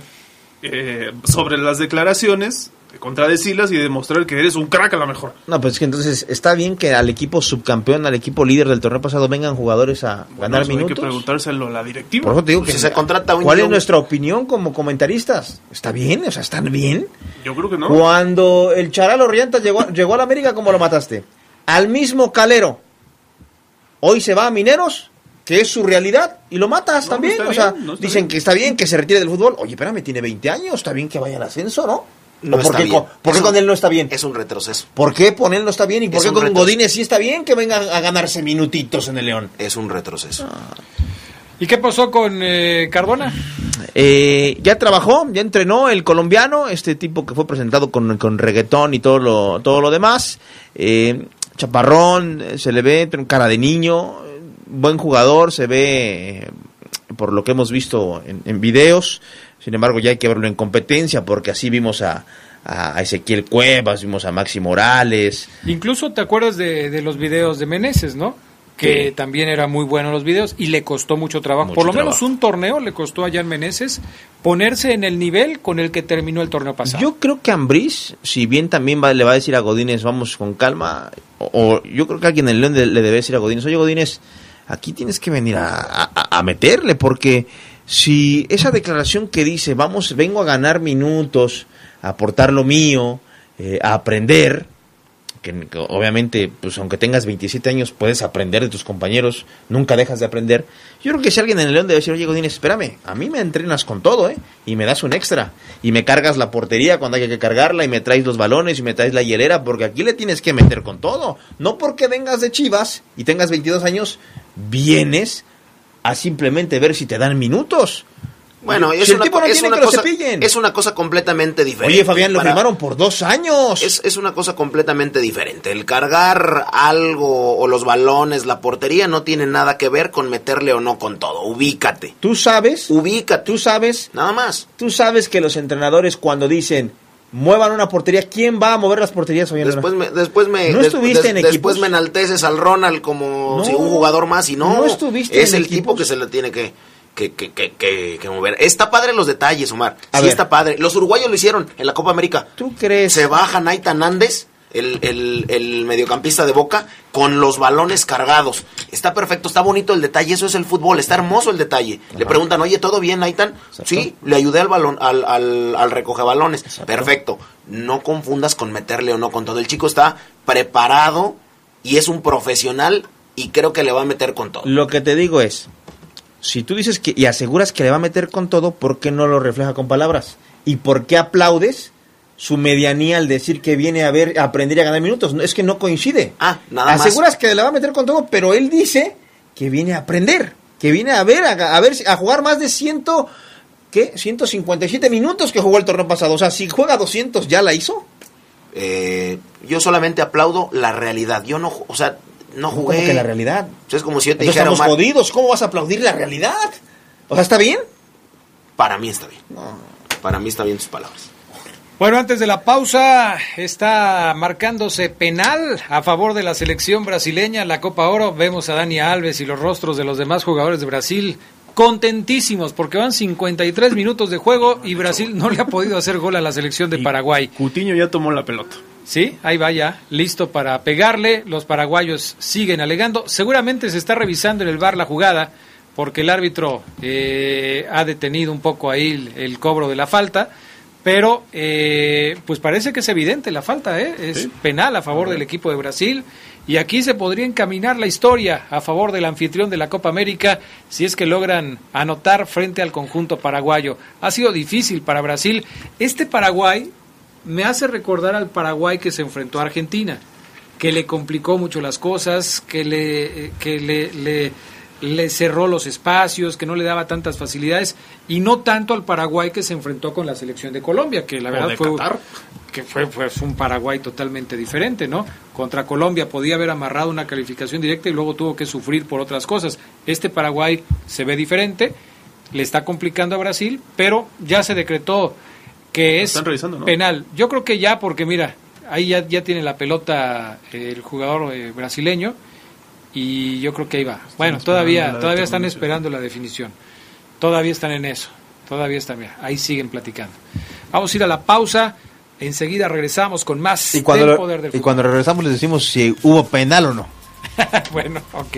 eh, sobre las declaraciones contradecirlas y demostrar que eres un crack a lo mejor. No, pues es que entonces está bien que al equipo subcampeón, al equipo líder del torneo pasado vengan jugadores a ganar Eso Hay que minutos. preguntárselo a la directiva. Por eso te digo que Si se contrata un ¿Cuál es nuestra opinión como comentaristas? ¿Está bien? O sea, ¿están bien? Yo creo que no. Cuando el Charal Orrienta llegó, llegó a la América, ¿cómo lo mataste? Al mismo Calero. Hoy se va a Mineros, que es su realidad, y lo matas No, también. o sea, bien, no está dicen bien. que está bien que se retire del fútbol. Oye, espérame, tiene 20 años, está bien que vaya al ascenso, ¿no? No ¿O por está qué, bien. con, por qué con un- él no está bien? Es un retroceso. ¿Por qué con él no está bien? ¿Y por Es qué con retroceso. Godínez sí está bien que venga a ganarse minutitos en el León? Es un retroceso. ¿Y qué pasó con eh, Cardona? Eh, ya trabajó, ya entrenó el colombiano, este tipo que fue presentado con, con reggaetón y todo lo, todo lo demás. Eh, chaparrón, eh, se le ve tiene cara de niño, buen jugador, se ve eh, por lo que hemos visto en, en videos. Sin embargo, ya hay que verlo en competencia porque así vimos a, a Ezequiel Cuevas, vimos a Maxi Morales. Incluso te acuerdas de, de los videos de Meneses, ¿no? Que también eran muy buenos los videos y le costó mucho trabajo. Mucho Por lo menos un torneo le costó a Jan Meneses ponerse en el nivel con el que terminó el torneo pasado. Yo creo que Ambriz, si bien también va- le va a decir a Godínez, vamos con calma, o, o yo creo que alguien en el León de- le debe decir a Godínez, oye Godínez, aquí tienes que venir a, meterle, porque si esa declaración que dice, vamos, vengo a ganar minutos, a aportar lo mío, eh, a aprender, que, obviamente, pues aunque tengas 27 años, puedes aprender de tus compañeros, nunca dejas de aprender. Yo creo que si alguien en el León debe decir, oye Godínez, espérame, a mí me entrenas con todo, ¿eh? Y me das un extra, y me cargas la portería cuando haya que cargarla, y me traes los balones, y me traes la hielera, porque aquí le tienes que meter con todo. No porque vengas de Chivas y tengas 22 años, vienes a simplemente ver si te dan minutos. Bueno, Si es, el una, tipo no es, tiene una cosa, es una cosa completamente diferente. Oye, Fabián, lo Para- firmaron por dos años. Es, es una cosa completamente diferente. El cargar algo o los balones, la portería, no tiene nada que ver con meterle o no con todo. Ubícate. Tú sabes, Ubícate. tú sabes Nada más. Tú sabes que los entrenadores cuando dicen muevan una portería. ¿Quién va a mover las porterías hoy en Después me, después me, ¿No des- estuviste des- en después equipos? me enalteces al Ronald como No. si un jugador más y no, ¿No estuviste es en el tipo equipos? que se le tiene que, que, que, que, que- que mover. Está padre los detalles, Omar. A sí ver. está padre. Los uruguayos lo hicieron en la Copa América. ¿Tú crees? Se baja Naitan Nández, el, el, el mediocampista de Boca, con los balones cargados. Está perfecto, está bonito el detalle, eso es el fútbol, está hermoso el detalle. Le preguntan, oye, ¿todo bien, Naitan? Sí, le ayudé al balón, al, al, al recoge balones. Perfecto. No confundas con meterle o no con todo. El chico está preparado y es un profesional y creo que le va a meter con todo. Lo que te digo es, si tú dices que y aseguras que le va a meter con todo, ¿por qué no lo refleja con palabras? ¿Y por qué aplaudes su medianía al decir que viene a ver a aprender y a ganar minutos? No, es que no coincide. Ah, nada más. Aseguras que le va a meter con todo, pero él dice que viene a aprender, que viene a ver a, a ver a jugar más de ciento ¿qué? 157 minutos que jugó el torneo pasado. O sea, si juega 200 ya la hizo. Eh, yo solamente aplaudo la realidad. Yo no, o sea, no ¿Cómo jugué. que la realidad? O sea, es como si yo te Entonces dijera, estamos Omar, jodidos. ¿Cómo vas a aplaudir la realidad? O sea, ¿está bien? para mí está bien. Para mí está bien tus palabras. Bueno, antes de la pausa está marcándose penal a favor de la selección brasileña en la Copa Oro. Vemos a Dani Alves y los rostros de los demás jugadores de Brasil contentísimos porque van 53 minutos de juego y Brasil no le ha podido hacer gol a la selección de Paraguay. Cutiño ya tomó la pelota. Sí, ahí va ya, listo para pegarle. Los paraguayos siguen alegando. Seguramente se está revisando en el bar la jugada porque el árbitro eh, ha detenido un poco ahí el, el cobro de la falta. Pero eh, pues parece que es evidente la falta, ¿eh? es penal a favor del equipo de Brasil. Y aquí se podría encaminar la historia a favor del anfitrión de la Copa América si es que logran anotar frente al conjunto paraguayo. Ha sido difícil para Brasil. Este Paraguay me hace recordar al Paraguay que se enfrentó a Argentina, que le complicó mucho las cosas, que le, eh, que le, le, le cerró los espacios, que no le daba tantas facilidades, y no tanto al Paraguay que se enfrentó con la selección de Colombia, que la verdad fue, Qatar. que fue pues, un Paraguay totalmente diferente, ¿no? Contra Colombia podía haber amarrado una calificación directa y luego tuvo que sufrir por otras cosas. Este Paraguay se ve diferente, le está complicando a Brasil, pero ya se decretó que es están revisando, ¿no? penal. Yo creo que ya, porque mira, ahí ya, ya tiene la pelota eh, el jugador eh, brasileño y yo creo que ahí va. Bueno, todavía, todavía están esperando la definición. Todavía están en eso. Todavía están, mira, ahí siguen platicando. Vamos a ir a la pausa. Enseguida regresamos con más Y cuando, del poder del y fútbol. cuando regresamos les decimos si hubo penal o no. bueno, ok.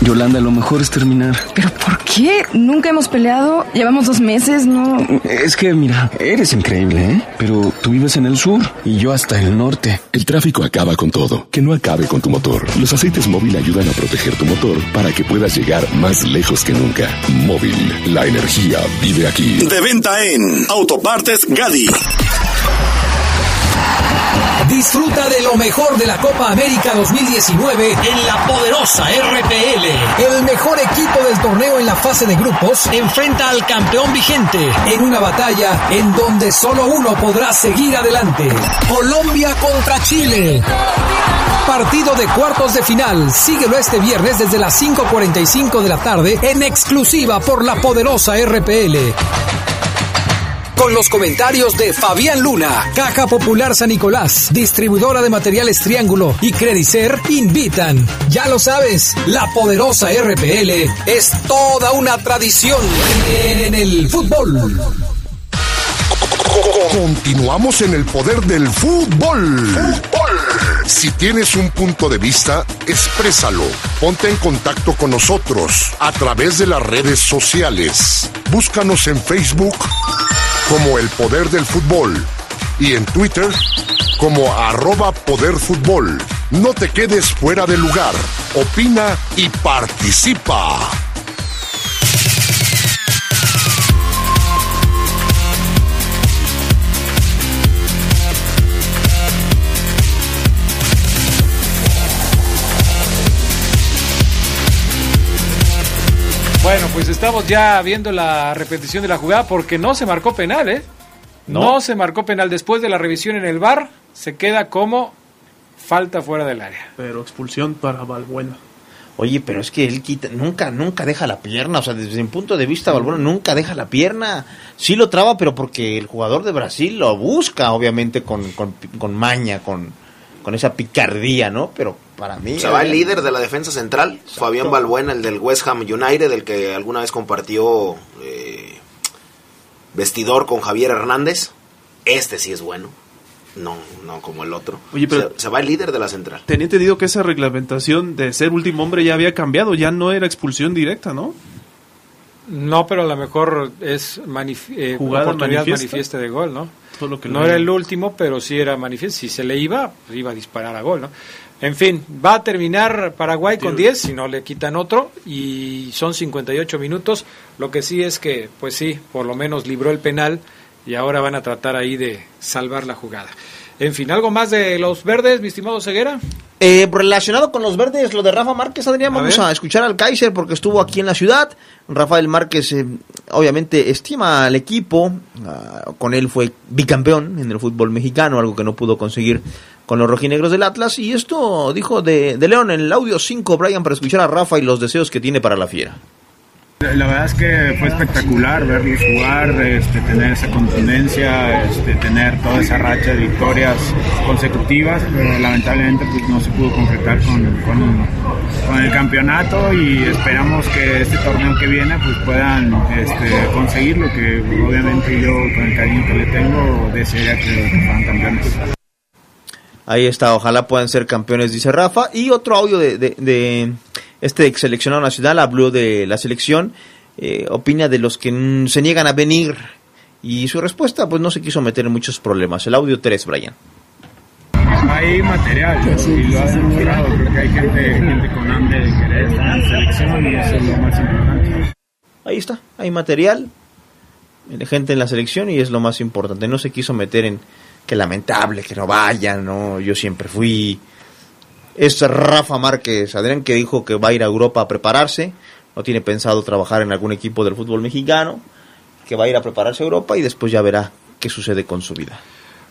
Yolanda, lo mejor es terminar. ¿Pero por qué? Nunca hemos peleado. Llevamos dos meses, ¿no? Es que, mira, eres increíble, ¿eh? Pero tú vives en el sur y yo hasta el norte. El tráfico acaba con todo. Que no acabe con tu motor. Los aceites móvil ayudan a proteger tu motor para que puedas llegar más lejos que nunca. Móvil, la energía vive aquí. De venta en Autopartes Gadi. Disfruta de lo mejor de la Copa América 2019 en la poderosa RPL. El mejor equipo del torneo en la fase de grupos enfrenta al campeón vigente en una batalla en donde solo uno podrá seguir adelante. Colombia contra Chile. Partido de cuartos de final. Síguelo este viernes desde las 5.45 de la tarde en exclusiva por la poderosa RPL. Con los comentarios de Fabián Luna, Caja Popular San Nicolás, distribuidora de materiales Triángulo y Credicer invitan. Ya lo sabes, la poderosa RPL es toda una tradición en el fútbol. Continuamos en el poder del fútbol. Si tienes un punto de vista, exprésalo. Ponte en contacto con nosotros a través de las redes sociales. Búscanos en Facebook como El Poder del Fútbol y en Twitter como arroba Poder Fútbol. No te quedes fuera de lugar. Opina y participa. Estamos ya viendo la repetición de la jugada porque no se marcó penal, ¿eh? No, No. se marcó penal. Después de la revisión en el bar, se queda como falta fuera del área. Pero expulsión para Valbuena. Oye, pero es que él quita, nunca, nunca deja la pierna. O sea, desde mi punto de vista, Balbuena nunca deja la pierna. Sí lo traba, pero porque el jugador de Brasil lo busca, obviamente, con, con, con maña, con, con esa picardía, ¿no? Pero para mí. Se va el eh, líder de la defensa central, Fabián Balbuena, el del West Ham United, el que alguna vez compartió eh, vestidor con Javier Hernández. Este sí es bueno. No, no como el otro. Oye, pero- se, se va el líder de la central. Tenía entendido que esa reglamentación de ser último hombre ya había cambiado, ya no era expulsión directa, ¿no? No, pero a lo mejor es manif- eh, Jugada oportunidad manifiesta. manifiesta de gol, ¿no? Todo lo que no era el último, pero sí era manifiesto. Si se le iba, pues iba a disparar a gol, ¿no? En fin, va a terminar Paraguay con 10, si no le quitan otro, y son 58 minutos. Lo que sí es que, pues sí, por lo menos libró el penal y ahora van a tratar ahí de salvar la jugada. En fin, ¿algo más de los verdes, mi estimado Ceguera? Eh, relacionado con los verdes, lo de Rafa Márquez, Adrián, A vamos ver. a escuchar al Kaiser porque estuvo aquí en la ciudad. Rafael Márquez, eh, obviamente, estima al equipo. ah, con él fue bicampeón en el fútbol mexicano, algo que no pudo conseguir con los rojinegros del Atlas. Y esto dijo de, de León en el audio 5, Brian, para escuchar a Rafa y los deseos que tiene para la fiera. La verdad es que fue espectacular verlos jugar, este, tener esa contundencia, este, tener toda esa racha de victorias consecutivas, pero lamentablemente pues, no se pudo concretar con, con- el campeonato y esperamos que este torneo que viene pues, puedan este, conseguirlo, que obviamente yo con el cariño que le tengo desearía que fueran campeones. Ahí está, ojalá puedan ser campeones, dice Rafa. Y otro audio de, de, de este ex seleccionado nacional, habló de la selección, eh, opina de los que se niegan a venir. Y su respuesta, pues no se quiso meter en muchos problemas. El audio 3, Brian. Hay material y lo ha demostrado, creo que hay gente, gente con hambre de querer estar en la selección y eso es lo más importante. Ahí está, hay material, gente en la selección y es lo más importante. No se quiso meter en que lamentable, que no vayan, no, yo siempre fui. Es Rafa Márquez, Adrián, que dijo que va a ir a Europa a prepararse, no tiene pensado trabajar en algún equipo del fútbol mexicano, que va a ir a prepararse a Europa y después ya verá qué sucede con su vida.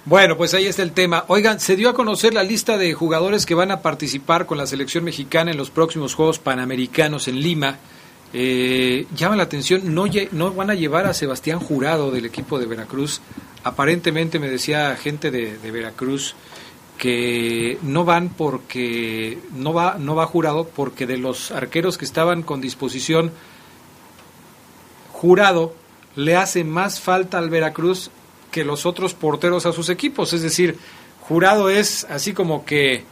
Bueno, pues ahí está el tema. Oigan, se dio a conocer la lista de jugadores que van a participar con la selección mexicana en los próximos Juegos Panamericanos en Lima. Eh, llama la atención, no, no van a llevar a Sebastián Jurado del equipo de Veracruz. Aparentemente me decía gente de, de Veracruz que no van porque no va no va Jurado porque de los arqueros que estaban con disposición Jurado le hace más falta al Veracruz que los otros porteros a sus equipos. Es decir, Jurado es así como que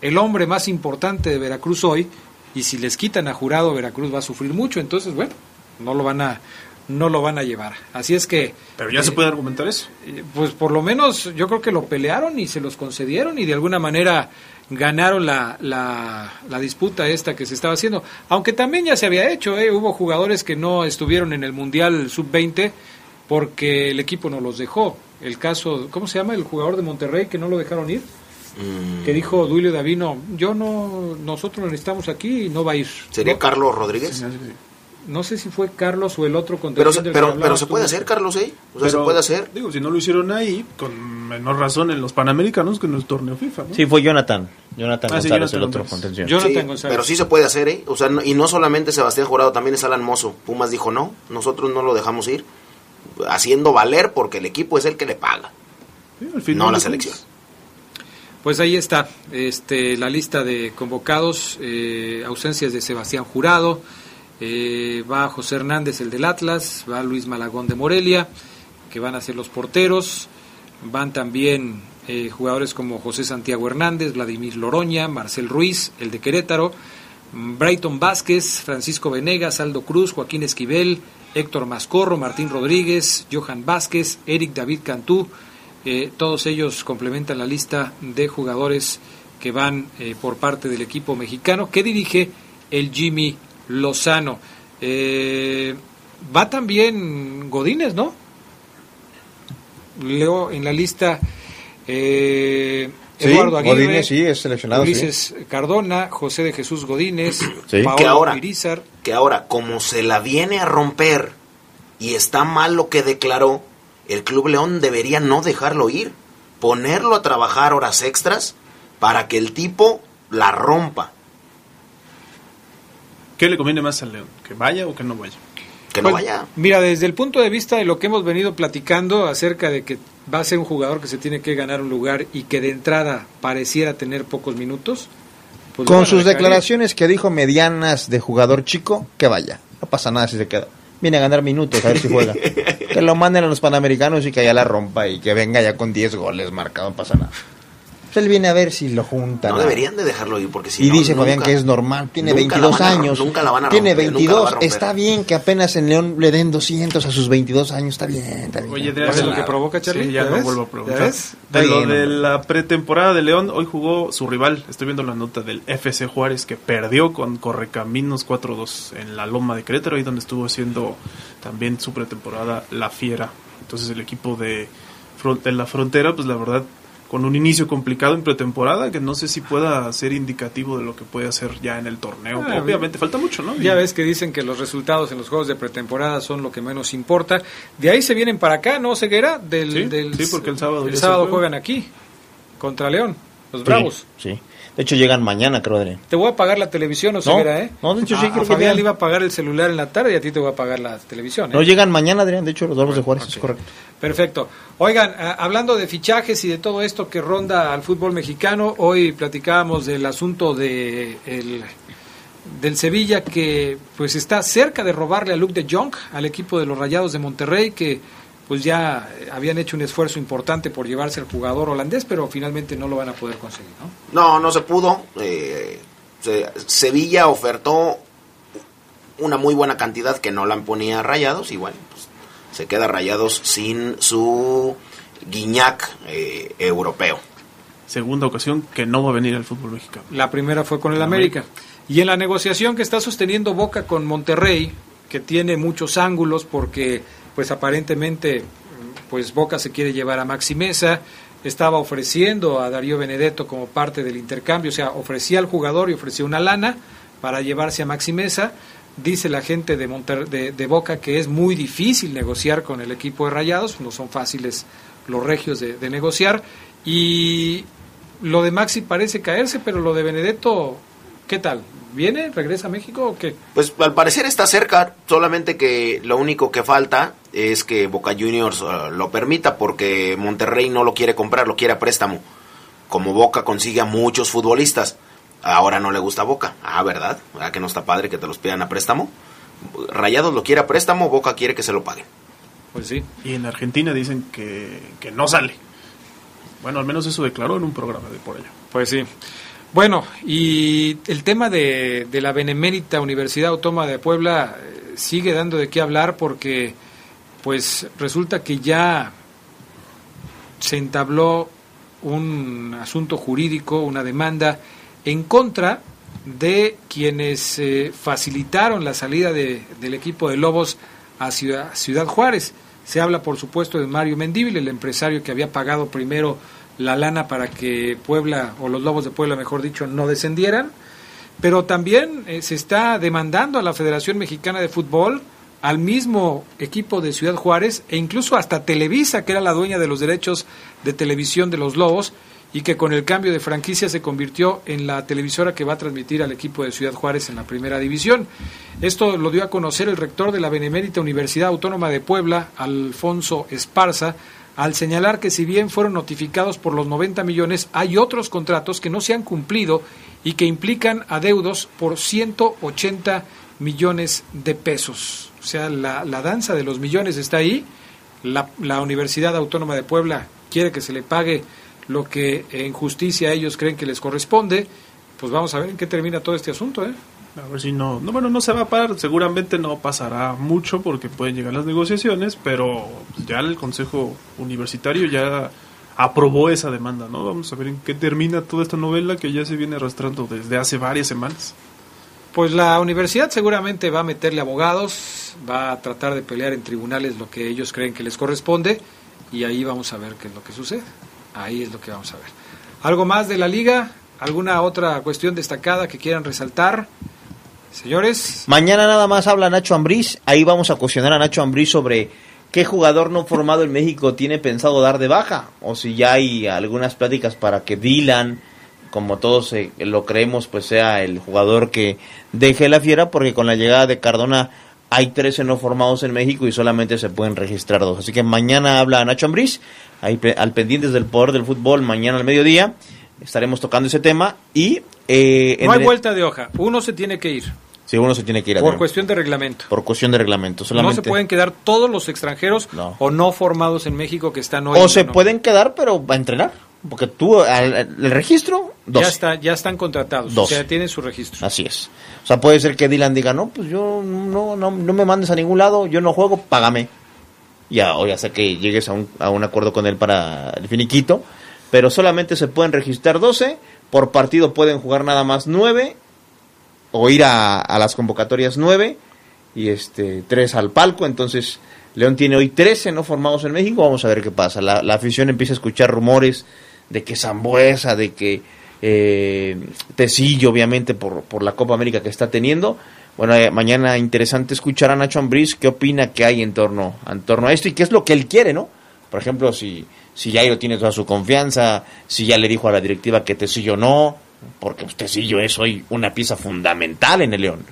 el hombre más importante de Veracruz hoy y si les quitan a Jurado Veracruz va a sufrir mucho. Entonces, bueno, no lo van a no lo van a llevar. Así es que Pero ya se puede argumentar eso. eh, pues por lo menos yo creo que lo pelearon y se los concedieron y de alguna manera ganaron la, la, la disputa esta que se estaba haciendo. Aunque también ya se había hecho, ¿eh? hubo jugadores que no estuvieron en el Mundial Sub-20 porque el equipo no los dejó. El caso, ¿cómo se llama? El jugador de Monterrey que no lo dejaron ir. Mm, Que dijo Duilio Davino, yo no, nosotros lo necesitamos aquí y no va a ir. ¿Sería No- Carlos Rodríguez? No sé si fue Carlos o el otro Pero, del pero, pero se tú. puede hacer, Carlos, ¿eh? O sea, se puede hacer. Digo, si no lo hicieron ahí, con menor razón en los Panamericanos que en el torneo FIFA, ¿no? Sí, fue Jonathan. Jonathan Ah, sí, González, Jonathan el otro contención. Sí, pero sí se puede hacer, ¿eh? O sea, no- y no solamente Sebastián Jurado, también es Alan Mozo. Pumas dijo no, nosotros no lo dejamos ir, haciendo valer porque el equipo es el que le paga, al final no la selección. Pues ahí está este, la lista de convocados, eh, ausencias de Sebastián Jurado, eh, va José Hernández, el del Atlas, va Luis Malagón de Morelia, que van a ser los porteros, van también eh, jugadores como José Santiago Hernández, Vladimir Loroña, Marcel Ruiz, el de Querétaro, Brighton Vázquez, Francisco Venegas, Aldo Cruz, Joaquín Esquivel, Héctor Mascorro, Martín Rodríguez, Johan Vázquez, Eric David Cantú, eh, todos ellos complementan la lista de jugadores que van por parte del equipo mexicano. Que dirige el Jimmy Lozano. Eh, va también Godínez, ¿no? Leo en la lista eh, Sí, Eduardo Aguirre, Godínez, sí, es seleccionado, sí. Ulises Cardona, José de Jesús Godínez, Que Paolo ahora- Irizar. que ahora, como se la viene a romper y está mal lo que declaró, el Club León debería no dejarlo ir, ponerlo a trabajar horas extras para que el tipo la rompa. ¿Qué le conviene más al León? ¿Que vaya o que no vaya? Que Pues, Mira, desde el punto de vista de lo que hemos venido platicando acerca de que va a ser un jugador que se tiene que ganar un lugar y que de entrada pareciera tener pocos minutos. pues Con sus ir. declaraciones que dijo medianas de jugador chico, que vaya. No pasa nada si se queda. Viene a ganar minutos, a ver si juega. que lo manden a los Panamericanos y que allá la rompa y que venga ya con 10 goles marcado, no pasa nada. Pues él viene a ver si lo juntan. No deberían de dejarlo ir porque si y no, dice Fabián que es normal, tiene nunca la 22 van a- años. nunca la van a tiene romper, la 22, va a romper. está bien que apenas en León le den 200 a sus 22 años, está bien. Está bien. Oye, ¿Ya ves lo que provoca, Charlie? Sí, ya, ¿Ya no ves? vuelvo a ¿Ya preguntar. ves? De lo de la pretemporada de León, hoy jugó su rival. Estoy viendo la nota del FC Juárez que perdió con Correcaminos 4-2 en la Loma de Querétaro, ahí donde estuvo haciendo también su pretemporada La Fiera. Entonces el equipo de, de la frontera, pues la verdad, con un inicio complicado en pretemporada, que no sé si pueda ser indicativo de lo que puede hacer ya en el torneo. Ah, Obviamente falta mucho, ¿no? Ya ves que dicen que los resultados en los juegos de pretemporada son lo que menos importa. De ahí se vienen para acá, ¿no, Ceguera? Del, Sí, del- sí, porque el sábado el sábado juega. juegan aquí, contra León, los Sí, Bravos. Sí, De hecho llegan mañana, creo, Adrián. Te voy a pagar la televisión, ¿o No, Ceguera, eh? no, de hecho sí, A- creo a que Fabián ya. le iba a pagar el celular en la tarde y a ti te voy a pagar la televisión, ¿eh? No llegan mañana, Adrián. De hecho, los Bravos de Juárez, es correcto. Perfecto. Oigan, a- hablando de fichajes y de todo esto que ronda al fútbol mexicano, hoy platicábamos del asunto de el- del Sevilla que pues está cerca de robarle a Luke de Jong al equipo de los Rayados de Monterrey que pues ya habían hecho un esfuerzo importante por llevarse al jugador holandés, pero finalmente no lo van a poder conseguir, ¿no? No, no se pudo. eh, se- Sevilla ofertó una muy buena cantidad que no la ponía Rayados y bueno, pues, se queda Rayados sin su Guiñac eh, europeo. Segunda ocasión que no va a venir al fútbol mexicano. La primera fue con el América. Y en la negociación que está sosteniendo Boca con Monterrey, que tiene muchos ángulos porque pues aparentemente pues Boca se quiere llevar a Maxi Mesa, estaba ofreciendo a Darío Benedetto como parte del intercambio, o sea, ofrecía al jugador y ofrecía una lana para llevarse a Maxi Mesa. Dice la gente de, Monter- de, Boca que es muy difícil negociar con el equipo de Rayados, no son fáciles los regios de negociar. Y lo de Maxi parece caerse, pero lo de Benedetto, ¿qué tal? ¿Viene? ¿Regresa a México o qué? Pues al parecer está cerca, solamente que lo único que falta es que Boca Juniors eh, lo permita porque Monterrey no lo quiere comprar, lo quiere a préstamo. Como Boca consigue a muchos futbolistas, ahora no le gusta a Boca. Ah, ¿verdad? ¿Verdad que no está padre que te los pidan a préstamo? Rayados lo quiere a préstamo, Boca quiere que se lo paguen. Pues sí. Y en Argentina dicen que, que no sale. Bueno, al menos eso declaró en un programa de por allá. Pues sí. Bueno, y el tema de, de la Benemérita Universidad Autónoma de Puebla eh, sigue dando de qué hablar porque pues resulta que ya se entabló un asunto jurídico, una demanda en contra de quienes eh, facilitaron la salida de- del equipo de Lobos a Ciudad, Ciudad Juárez. Se habla, por supuesto, de Mario Mendíbil, el empresario que había pagado primero la lana para que Puebla, o los Lobos de Puebla, mejor dicho, no descendieran. Pero también eh, se está demandando a la Federación Mexicana de Fútbol, al mismo equipo de Ciudad Juárez e incluso hasta Televisa, que era la dueña de los derechos de televisión de los Lobos y que con el cambio de franquicia se convirtió en la televisora que va a transmitir al equipo de Ciudad Juárez en la primera división. Esto lo dio a conocer el rector de la Benemérita Universidad Autónoma de Puebla, Alfonso Esparza, al señalar que si bien fueron notificados por los 90 millones, hay otros contratos que no se han cumplido y que implican adeudos por 180 millones de pesos. O sea, la, la danza de los millones está ahí. La, la Universidad Autónoma de Puebla quiere que se le pague lo que en justicia ellos creen que les corresponde. Pues vamos a ver en qué termina todo este asunto, ¿eh? A ver si no, no, bueno, no se va a parar, seguramente no pasará mucho porque pueden llegar las negociaciones, pero ya el Consejo Universitario ya aprobó esa demanda, ¿no? Vamos a ver en qué termina toda esta novela que ya se viene arrastrando desde hace varias semanas. Pues la universidad seguramente va a meterle abogados, va a tratar de pelear en tribunales lo que ellos creen que les corresponde y ahí vamos a ver qué es lo que sucede. Ahí es lo que vamos a ver. ¿Algo más de la liga? ¿Alguna otra cuestión destacada que quieran resaltar? Señores. Mañana nada más habla Nacho Ambriz. Ahí vamos a cuestionar a Nacho Ambriz sobre qué jugador no formado en México tiene pensado dar de baja. O si ya hay algunas pláticas para que Dylan, como todos eh, lo creemos, pues sea el jugador que deje la fiera, porque con la llegada de Cardona hay 13 no formados en México y solamente se pueden registrar dos. Así que mañana habla Nacho Ambriz, ahí al pendientes del poder del fútbol, mañana al mediodía estaremos tocando ese tema y... eh, No hay el- vuelta de hoja. Uno se tiene que ir. Sí, uno se tiene que ir Por cuestión de reglamento. por cuestión de reglamento. No Solamente. se pueden quedar todos los extranjeros o no formados en México que están hoy. o se pueden quedar, pero va a entrenar. Porque tú, al- el registro, dos. Ya, está, ya están contratados. Doce. O sea, tienen su registro. Así es. O sea, puede ser que Dylan diga, no, pues yo no, no, no me mandes a ningún lado, yo no juego, págame. Ya, o ya sé que llegues a un, a un acuerdo con él para el finiquito, pero solamente se pueden registrar 12, por partido pueden jugar nada más 9, o ir a, a las convocatorias 9, y este 3 al palco, entonces León tiene hoy 13 no formados en México, vamos a ver qué pasa. La, la afición empieza a escuchar rumores de que Zambuesa, de que eh, Tecillo, obviamente, por, por la Copa América que está teniendo. Bueno, eh, mañana interesante escuchar a Nacho Ambriz qué opina que hay en torno, en torno a esto y qué es lo que él quiere, ¿no? Por ejemplo, si, si Jairo tiene toda su confianza, si ya le dijo a la directiva que Tecillo no, porque Tecillo es hoy una pieza fundamental en el León,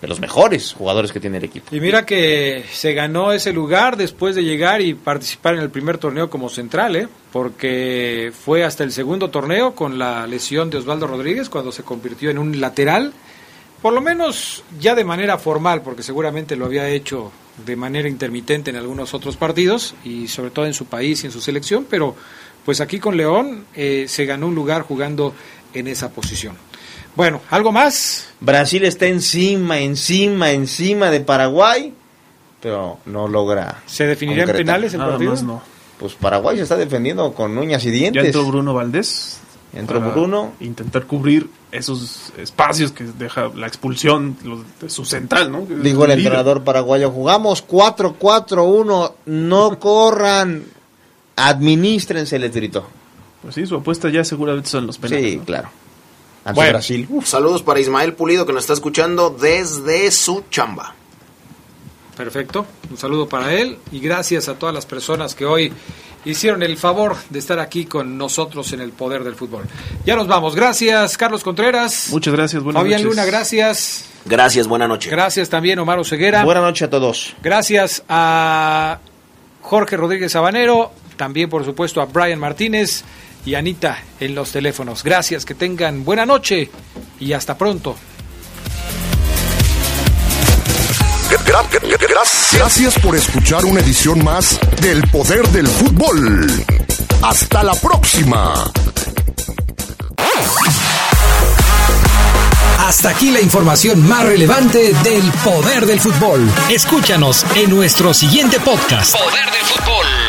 de los mejores jugadores que tiene el equipo. Y mira que se ganó ese lugar después de llegar y participar en el primer torneo como central, ¿eh? porque fue hasta el segundo torneo con la lesión de Osvaldo Rodríguez cuando se convirtió en un lateral, por lo menos ya de manera formal, porque seguramente lo había hecho de manera intermitente en algunos otros partidos y sobre todo en su país y en su selección, pero pues aquí con León eh, se ganó un lugar jugando en esa posición. Bueno, ¿algo más? Brasil está encima, encima, encima de Paraguay, pero no logra. ¿Se definirá en concretar. penales el Nada partido? más no. Pues Paraguay se está defendiendo con uñas y dientes. Ya entró Bruno Valdés. Entró Bruno. Intentar cubrir esos espacios que deja la expulsión los- de su central, ¿no? Dijo el entrenador paraguayo, jugamos 4-4-1, no corran, administrense, les gritó. Pues sí, su apuesta ya seguramente son los penales. Sí, ¿no? claro. Ante Bueno. Brasil. Saludos para Ismael Pulido que nos está escuchando desde su chamba. Perfecto, un saludo para él y gracias a todas las personas que hoy hicieron el favor de estar aquí con nosotros en el poder del fútbol. Ya nos vamos, gracias Carlos Contreras. Muchas gracias, buenas Fabián noches. Luna, gracias. Gracias, buena noche. Gracias también Omar Ceguera. Buenas noches a todos. Gracias a Jorge Rodríguez Sabanero, también por supuesto a Brian Martínez y Anita en los teléfonos. Gracias, que tengan buena noche y hasta pronto. Gra- gra- gra- Gracias por escuchar una edición más del Poder del Fútbol. Hasta la próxima. Hasta aquí la información más relevante del poder del fútbol. Escúchanos en nuestro siguiente podcast. Poder del fútbol.